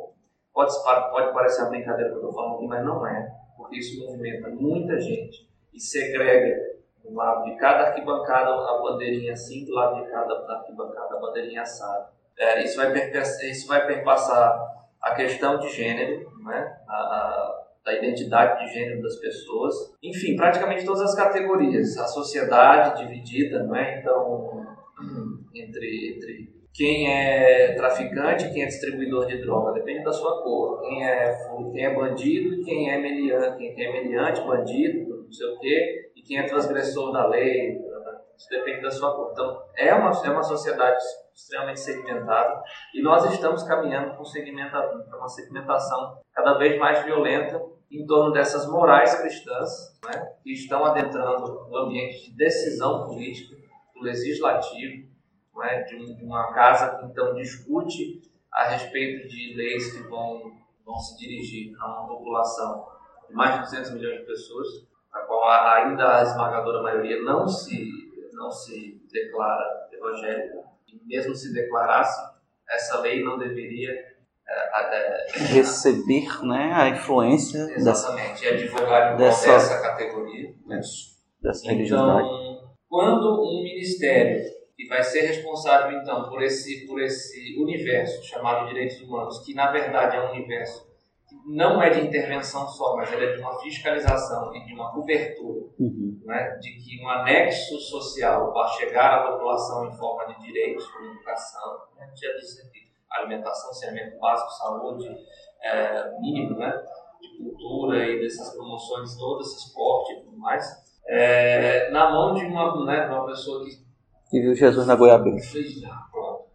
Pode, pode parecer uma brincadeira que eu estou falando aqui, mas não é, porque isso movimenta muita gente e segrega do lado de cada arquibancada a bandeirinha assim, do lado de cada arquibancada a bandeirinha assada. É, isso, vai perpassar, isso vai perpassar a questão de gênero, né? a, a- da identidade de gênero das pessoas, enfim, praticamente todas as categorias. A sociedade dividida, não é? Então, entre, entre quem é traficante quem é distribuidor de droga, depende da sua cor. Quem é, quem é bandido quem é meliante, quem é meliante, bandido, não sei o quê, e quem é transgressor da lei, isso depende da sua cor. Então, é uma, é uma sociedade extremamente segmentada e nós estamos caminhando para segmenta- uma segmentação cada vez mais violenta em torno dessas morais cristãs né, que estão adentrando o ambiente de decisão política do legislativo, é, de, um- de uma casa que então discute a respeito de leis que vão, vão se dirigir a uma população de mais de 200 milhões de pessoas, a qual ainda a esmagadora maioria não se, não se declara evangélica. E mesmo se declarasse, essa lei não deveria é, Receber né, a influência dessa, Exatamente, é advogado dessa- dessa, categoria. dessa religiosidade. Então, quando um ministério que vai ser responsável então por esse por esse universo chamado direitos humanos, que na verdade é um universo que não é de intervenção só, mas ele é de uma fiscalização e de uma cobertura, né, de que um anexo social para chegar à população em forma de direitos, como educação, né, já disse aqui, alimentação, saneamento básico, saúde, é, mínimo, né, de cultura e dessas promoções todas, esporte e tudo mais, é, na mão de uma, né, uma pessoa que Que viu Jesus na goiabeira.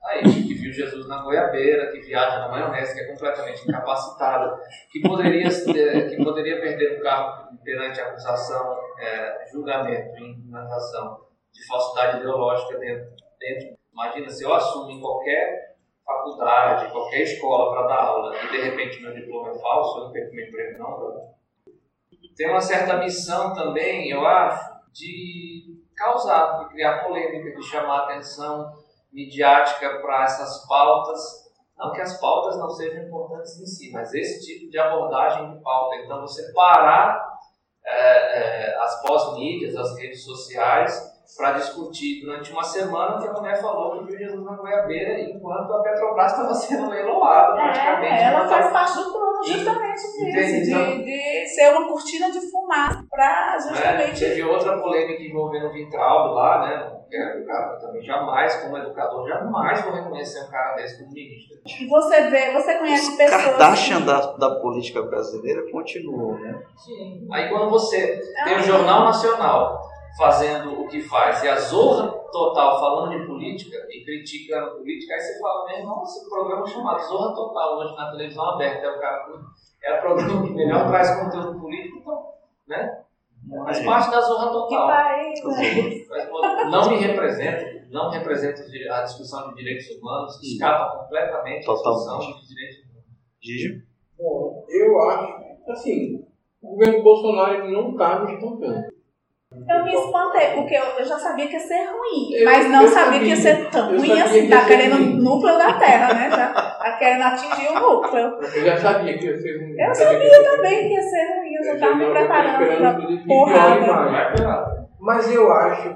aí, que viu Jesus na goiabeira, que viaja na maionese, que é completamente incapacitada, que poderia, que poderia perder o carro perante acusação, é, julgamento implementação de falsidade ideológica dentro, dentro. Imagina se eu assumo em qualquer faculdade, qualquer escola para dar aula e de repente meu diploma é falso, eu não perco meu emprego não, brother. Tem uma certa missão também, eu acho, de causar, de criar polêmica, de chamar atenção midiática para essas pautas. Não que as pautas não sejam importantes em si, mas esse tipo de abordagem de pauta. Então, você parar é, é, as pós-mídias, as redes sociais, para discutir durante uma semana que a mulher falou que viu Jesus na goiabeira, enquanto a Petrobras estava sendo leiloada praticamente. É, ela faz parte do plano justamente Entendi, então- de, de ser uma cortina de fumaça para né? justamente Teve outra polêmica envolvendo o Vintraldo lá, né? O cara eu também jamais, como educador, jamais vou reconhecer um cara desse como ministro. E você vê, você conhece pessoas. Kardashian da, da política brasileira continuou, né? Sim. Aí quando você tem o Jornal Nacional fazendo o que faz e a zorra total falando de política e criticando política, aí você fala mesmo, nossa, o programa chamado Zorra Total hoje na televisão aberta, é o cara é o programa que melhor traz conteúdo político, então, né? Faz parte da zorra total. Não me representa, não representa a discussão de direitos humanos, escapa completamente a discussão de direitos humanos. Gigi? Bom, eu acho, assim, o governo Bolsonaro não está me espantando. Eu me espantei, porque eu, eu já sabia que ia ser ruim, Eu- mas não sabia, sabia. que ia ser tão ruim assim. que Tá querendo o ruim. núcleo da Terra, né? Já tá querendo atingir o núcleo. Eu já sabia que ia ser um. Eu sabia também que ia ser ruim, eu já tava me preparando pra que porrada. Mas eu acho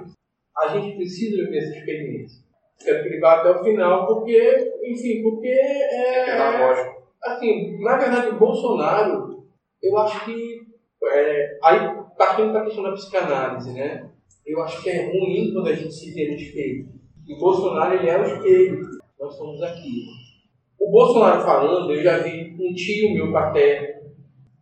a gente precisa ver essa experiência. Quero que ele vá até o final, porque, enfim, porque é. pedagógico. Assim, na verdade, o Bolsonaro, eu acho que. É, aí, partindo para a questão da psicanálise, né? Eu acho que é ruim quando a gente se vê no espelho. E o Bolsonaro, ele é o espelho. Nós somos aqui. O Bolsonaro falando, eu já vi um tio meu paterno,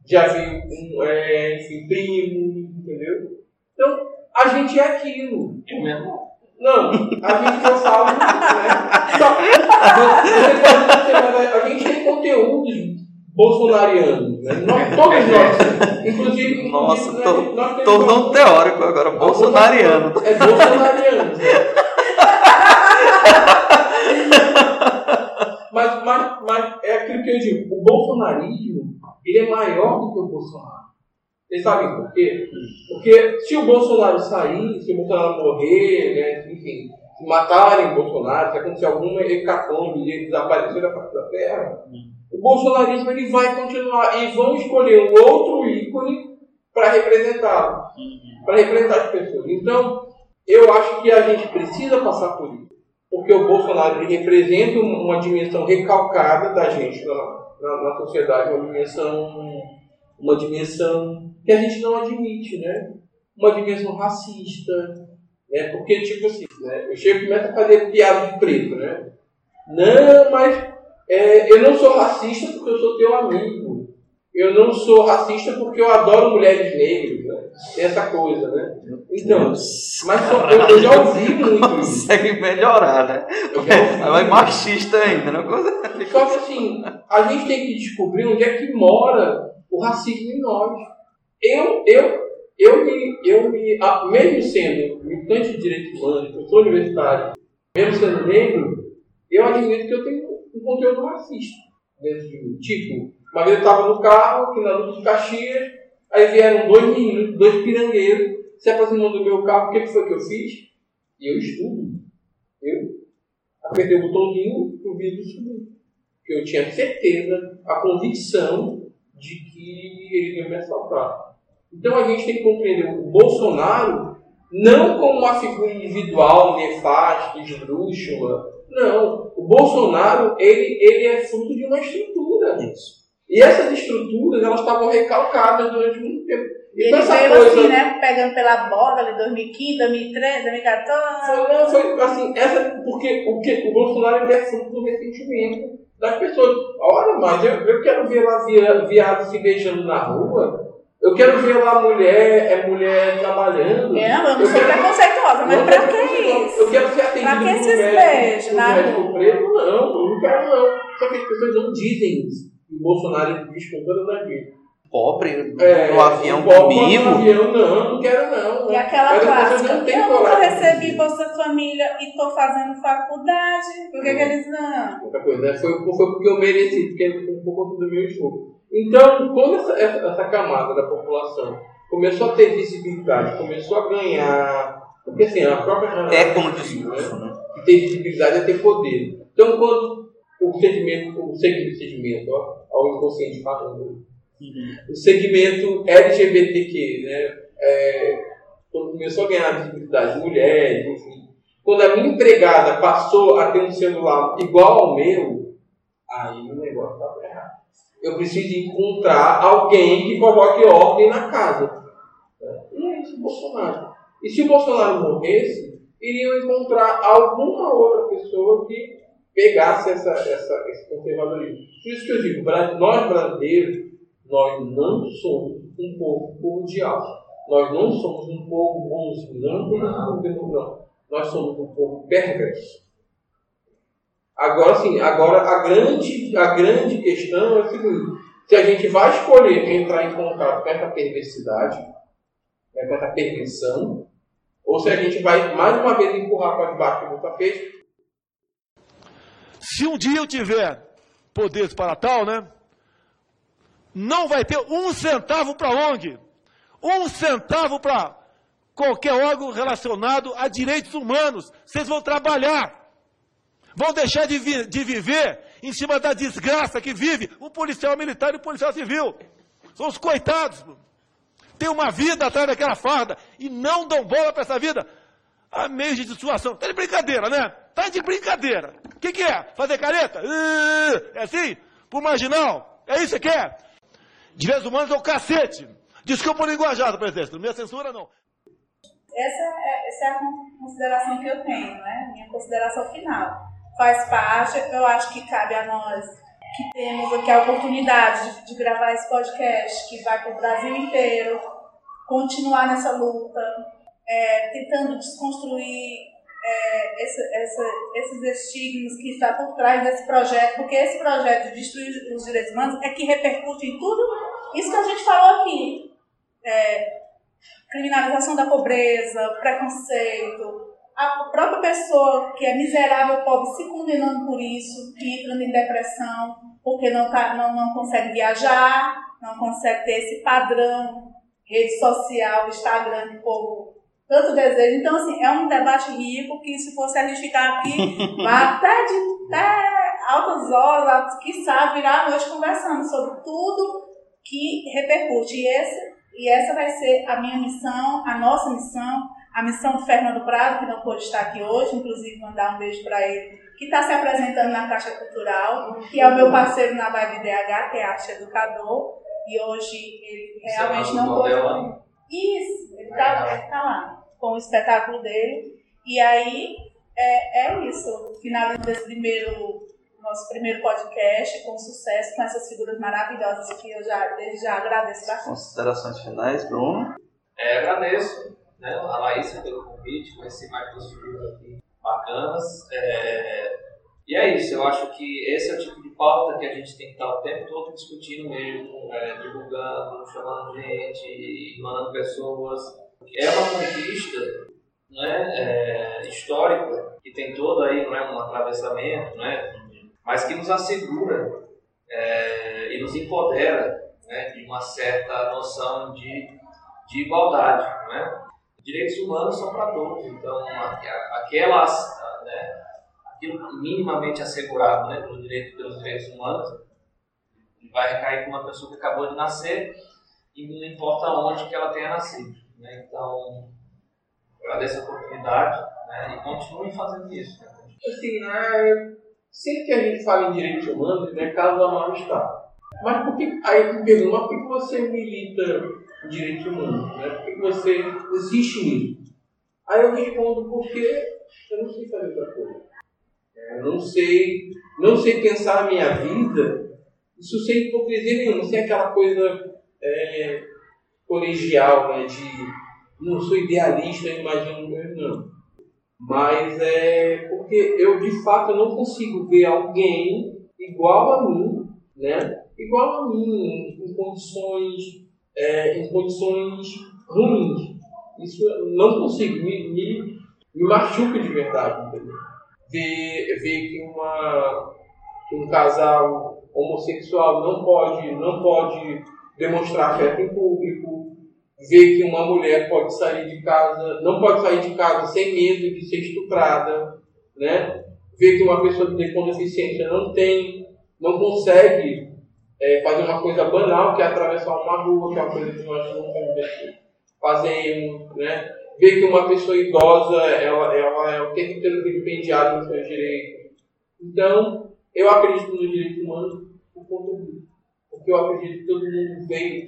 já vi um, é, enfim, primo, entendeu? Então, a gente é aquilo. Eu mesmo. Não, a gente eu falo, né? Só, a gente tem conteúdos bolsonarianos, né? Nós, todos nós, inclusive, Nossa, inclusive, tô, tornou um teórico agora, bolsonariano. é bolsonariano. mas, mas, mas é aquilo que eu digo, o bolsonarismo ele é maior do que o Bolsonaro. Vocês sabem por quê? Porque se o Bolsonaro sair, se o Bolsonaro morrer, né, enfim, se matarem o Bolsonaro, se acontecer alguma hecatombe e ele desaparecer da face da terra, o bolsonarismo ele vai continuar e vão escolher um outro ícone para representá-lo, para representar as pessoas. Então, eu acho que a gente precisa passar por isso, porque o Bolsonaro representa uma dimensão recalcada da gente na, na, na sociedade, uma dimensão, uma dimensão que a gente não admite, né? Uma dimensão racista, né? Porque tipo assim, né? Eu chego e começo a fazer piada de preto, né? Não, mas é, eu não sou racista porque eu sou teu amigo. Eu não sou racista porque eu adoro mulheres negras. Né? Tem essa coisa, né? Então, mas só- eu, eu já ouvi muito isso. Consegue melhorar, né? Ela é machista ainda, não consegue. Só que assim, a gente tem que descobrir onde é que mora o racismo em nós. Eu, eu, eu me, eu me ah, mesmo sendo militante de direitos humanos, professor universitário, mesmo sendo negro, eu admito que eu tenho um conteúdo racista dentro de mim. Tipo, uma vez eu estava no carro, aqui na Luta de Caxias, aí vieram dois meninos, dois pirangueiros, se aproximando do meu carro, o que foi que eu fiz? E eu estudo. Eu apertei o botãozinho pro vidro. Porque eu tinha certeza, a convicção de que eles iam me assaltar. Então a gente tem que compreender o Bolsonaro não como uma figura individual, nefasta, esdrúxula. Não. O Bolsonaro, ele, ele é fruto de uma estrutura. E essas estruturas, elas estavam recalcadas durante muito tempo. E Então ele essa veio coisa... assim, né? Pegando pela borda ali, 2015, 2013, 2014. Foi, não, foi assim, essa, porque o, que, o Bolsonaro ele é fruto do ressentimento das pessoas. Olha, mas eu, eu quero ver lá via, viado se beijando na rua, eu quero ver lá mulher, é mulher trabalhando. É, eu não sou preconceituosa, mas Não, pra que isso? Eu quero ser atendido Pra que esses beijos rua? preto. Não, eu não quero não. Só que as pessoas não dizem isso. O Bolsonaro diz com todas as. Pobre, É, no avião o pobre comigo. No avião, não, não quero não. E aquela Mas clássica, não eu nunca coragem. recebi Bolsa Família e tô fazendo faculdade, por que, que eles não? Outra coisa, né? Foi, foi porque eu mereci, porque foi por conta do meu esforço. Então, quando essa, essa, camada da população começou a ter visibilidade, começou a ganhar. Porque assim, a própria É como discurso, né? Que ter visibilidade é ter poder. Então, quando o segmento, o segmento, segmento ó, ao inconsciente falando, o segmento LGBTQ, né? É, quando começou a ganhar visibilidade, mulheres, enfim. Quando a minha empregada passou a ter um celular igual ao meu, aí o negócio errado. Eu preciso encontrar alguém que coloque ordem na casa. E é isso, Bolsonaro. E se o Bolsonaro morresse, iriam encontrar alguma outra pessoa que pegasse essa, essa, esse conservadorismo. Por isso que eu digo, nós brasileiros, nós não somos um povo cordial. Nós não somos um povo bonzinho, não como o governo, não. Nós somos um povo perverso. Agora sim, agora a grande, a grande questão é o seguinte: se a gente vai escolher entrar em contato com essa perversidade, né, com essa perversão, ou se a gente vai mais uma vez empurrar para debaixo do tapete. Se um dia eu tiver poderes para tal, né? Não vai ter um centavo para ONG, um centavo para qualquer órgão relacionado a direitos humanos. Vocês vão trabalhar. Vão deixar de, vi de viver em cima da desgraça que vive o policial militar e o policial civil. São os coitados. Tem uma vida atrás daquela farda e não dão bola para essa vida. A meio de situação. Tá de brincadeira, né? Tá de brincadeira. O que, que é? Fazer careta? É assim? Por marginal? É isso que quer? Direitos humanos é o cacete. Desculpa o linguajado, presidente. Não minha censura, não. Essa é, essa é a consideração que eu tenho, né? Minha consideração final faz parte. Eu acho que cabe a nós que temos aqui a oportunidade de, de gravar esse podcast, que vai para o Brasil inteiro, continuar nessa luta, é, tentando desconstruir é, esse, essa, esses estigmas que está por trás desse projeto, porque esse projeto de destruir os direitos humanos é que repercute em tudo isso que a gente falou aqui. É, criminalização da pobreza, preconceito, a própria pessoa que é miserável, pobre, se condenando por isso, que entrando em depressão, porque não, tá, não, não consegue viajar, não consegue ter esse padrão, rede social, Instagram, que o povo tanto deseja. Então, assim, é um debate rico que se fosse a gente ficar aqui, até, de, até altas horas, quiçá, virar a noite conversando sobre tudo que repercute. E, esse, e essa vai ser a minha missão, a nossa missão, a missão do Fernando Prado, que não pôde estar aqui hoje, inclusive mandar um beijo para ele, que está se apresentando na Caixa Cultural, que é o meu parceiro na Vibe DH, que é arte educador, e hoje ele realmente não pôde. Isso, ele está tá lá, com o espetáculo dele. E aí é, é isso, finalizando esse primeiro nosso primeiro podcast com sucesso, com essas figuras maravilhosas que eu já, desde já agradeço bastante. Considerações finais, Bruno? É, agradeço né, a Laísa pelo convite, conheci mais duas figuras aqui bacanas. É, e é isso, eu acho que esse é o tipo de pauta que a gente tem que estar o tempo todo discutindo mesmo, é, divulgando, chamando gente, mandando pessoas. É uma conquista né, é, histórica que tem todo aí não é, um atravessamento, né, mas que nos assegura é, e nos empodera né, de uma certa noção de, de igualdade. Né? Direitos humanos são para todos. Então, aquelas, né, aquilo minimamente assegurado né, pelo direito, pelos direitos humanos vai recair com uma pessoa que acabou de nascer e não importa onde que ela tenha nascido. Né? Então, agradeço a oportunidade né, e continue fazendo isso. Né? Assim, né, sempre que a gente fala em direitos humanos, né, causa mal-estar. Mas por que, aí me pergunto, por que você milita direitos humanos? Né? Por que você existe nisso? Aí eu respondo porque eu não sei fazer outra coisa. Eu não sei, não sei pensar a minha vida, isso sem hipocrisia nenhuma, sem aquela coisa é, colegial, né, de não sou idealista, imagino, não. Mas é porque eu de fato não consigo ver alguém igual a mim, né? Igual a mim, em condições é, em condições ruins. Isso eu não consigo, me, me, me machuca de verdade. Ver, ver que, uma, que um casal homossexual não pode, não pode demonstrar afeto em público, ver que uma mulher pode sair de casa, não pode sair de casa sem medo de ser estuprada, né? Ver que uma pessoa com deficiência não tem, não consegue é, fazer uma coisa banal, que é atravessar uma rua, que é uma coisa que nós não fazemos, né? Ver que uma pessoa idosa, ela, ela é o tempo inteiro vilipendiada nos seus direitos. Então, eu acredito nos direitos humanos por conta disso. Porque eu acredito que todo mundo veio,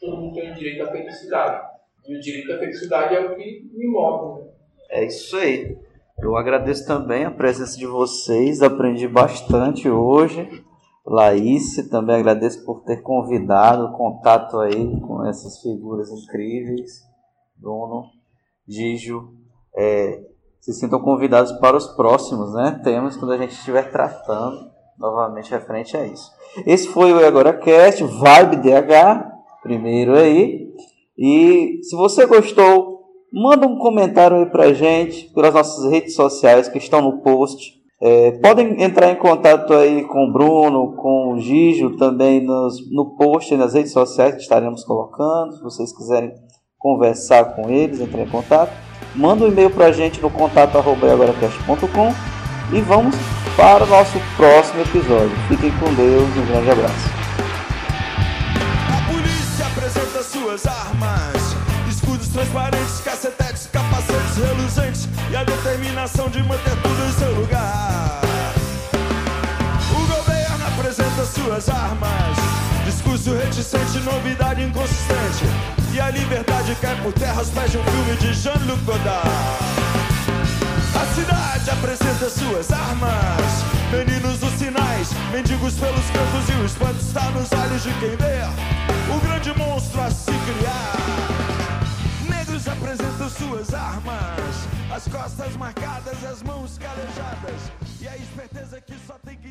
todo mundo tem o direito à felicidade. E o direito à felicidade é o que me move. Né? É isso aí. Eu agradeço também a presença de vocês, aprendi bastante hoje. Laís, também agradeço por ter convidado, contato aí com essas figuras incríveis. Bruno, Gijo, é, se sintam convidados para os próximos né, temas quando a gente estiver tratando novamente referente a isso. Esse foi o Agora Cast, Vibe DH, primeiro aí. E se você gostou, manda um comentário aí pra gente pelas nossas redes sociais que estão no post. É, podem entrar em contato aí com o Bruno, com o Gijo também nos, no post nas redes sociais que estaremos colocando. Se vocês quiserem conversar com eles, entre em contato. Manda um e-mail pra gente no contato.agoracast.com e vamos para o nosso próximo episódio. Fiquem com Deus, um grande abraço. A polícia apresenta suas armas, escudos transparentes, cacetetes, capacetes reluzentes e a determinação de manter tudo em seu lugar. Apresenta suas armas, discurso reticente, novidade inconsistente e a liberdade cai por terra aos pés de um filme de Jean-Luc Godard. A cidade apresenta suas armas. Meninos dos sinais, mendigos pelos cantos e o espanto está nos olhos de quem vê. O grande monstro a se criar. Negros apresentam suas armas. As costas marcadas, as mãos calejadas. E a esperteza que só tem que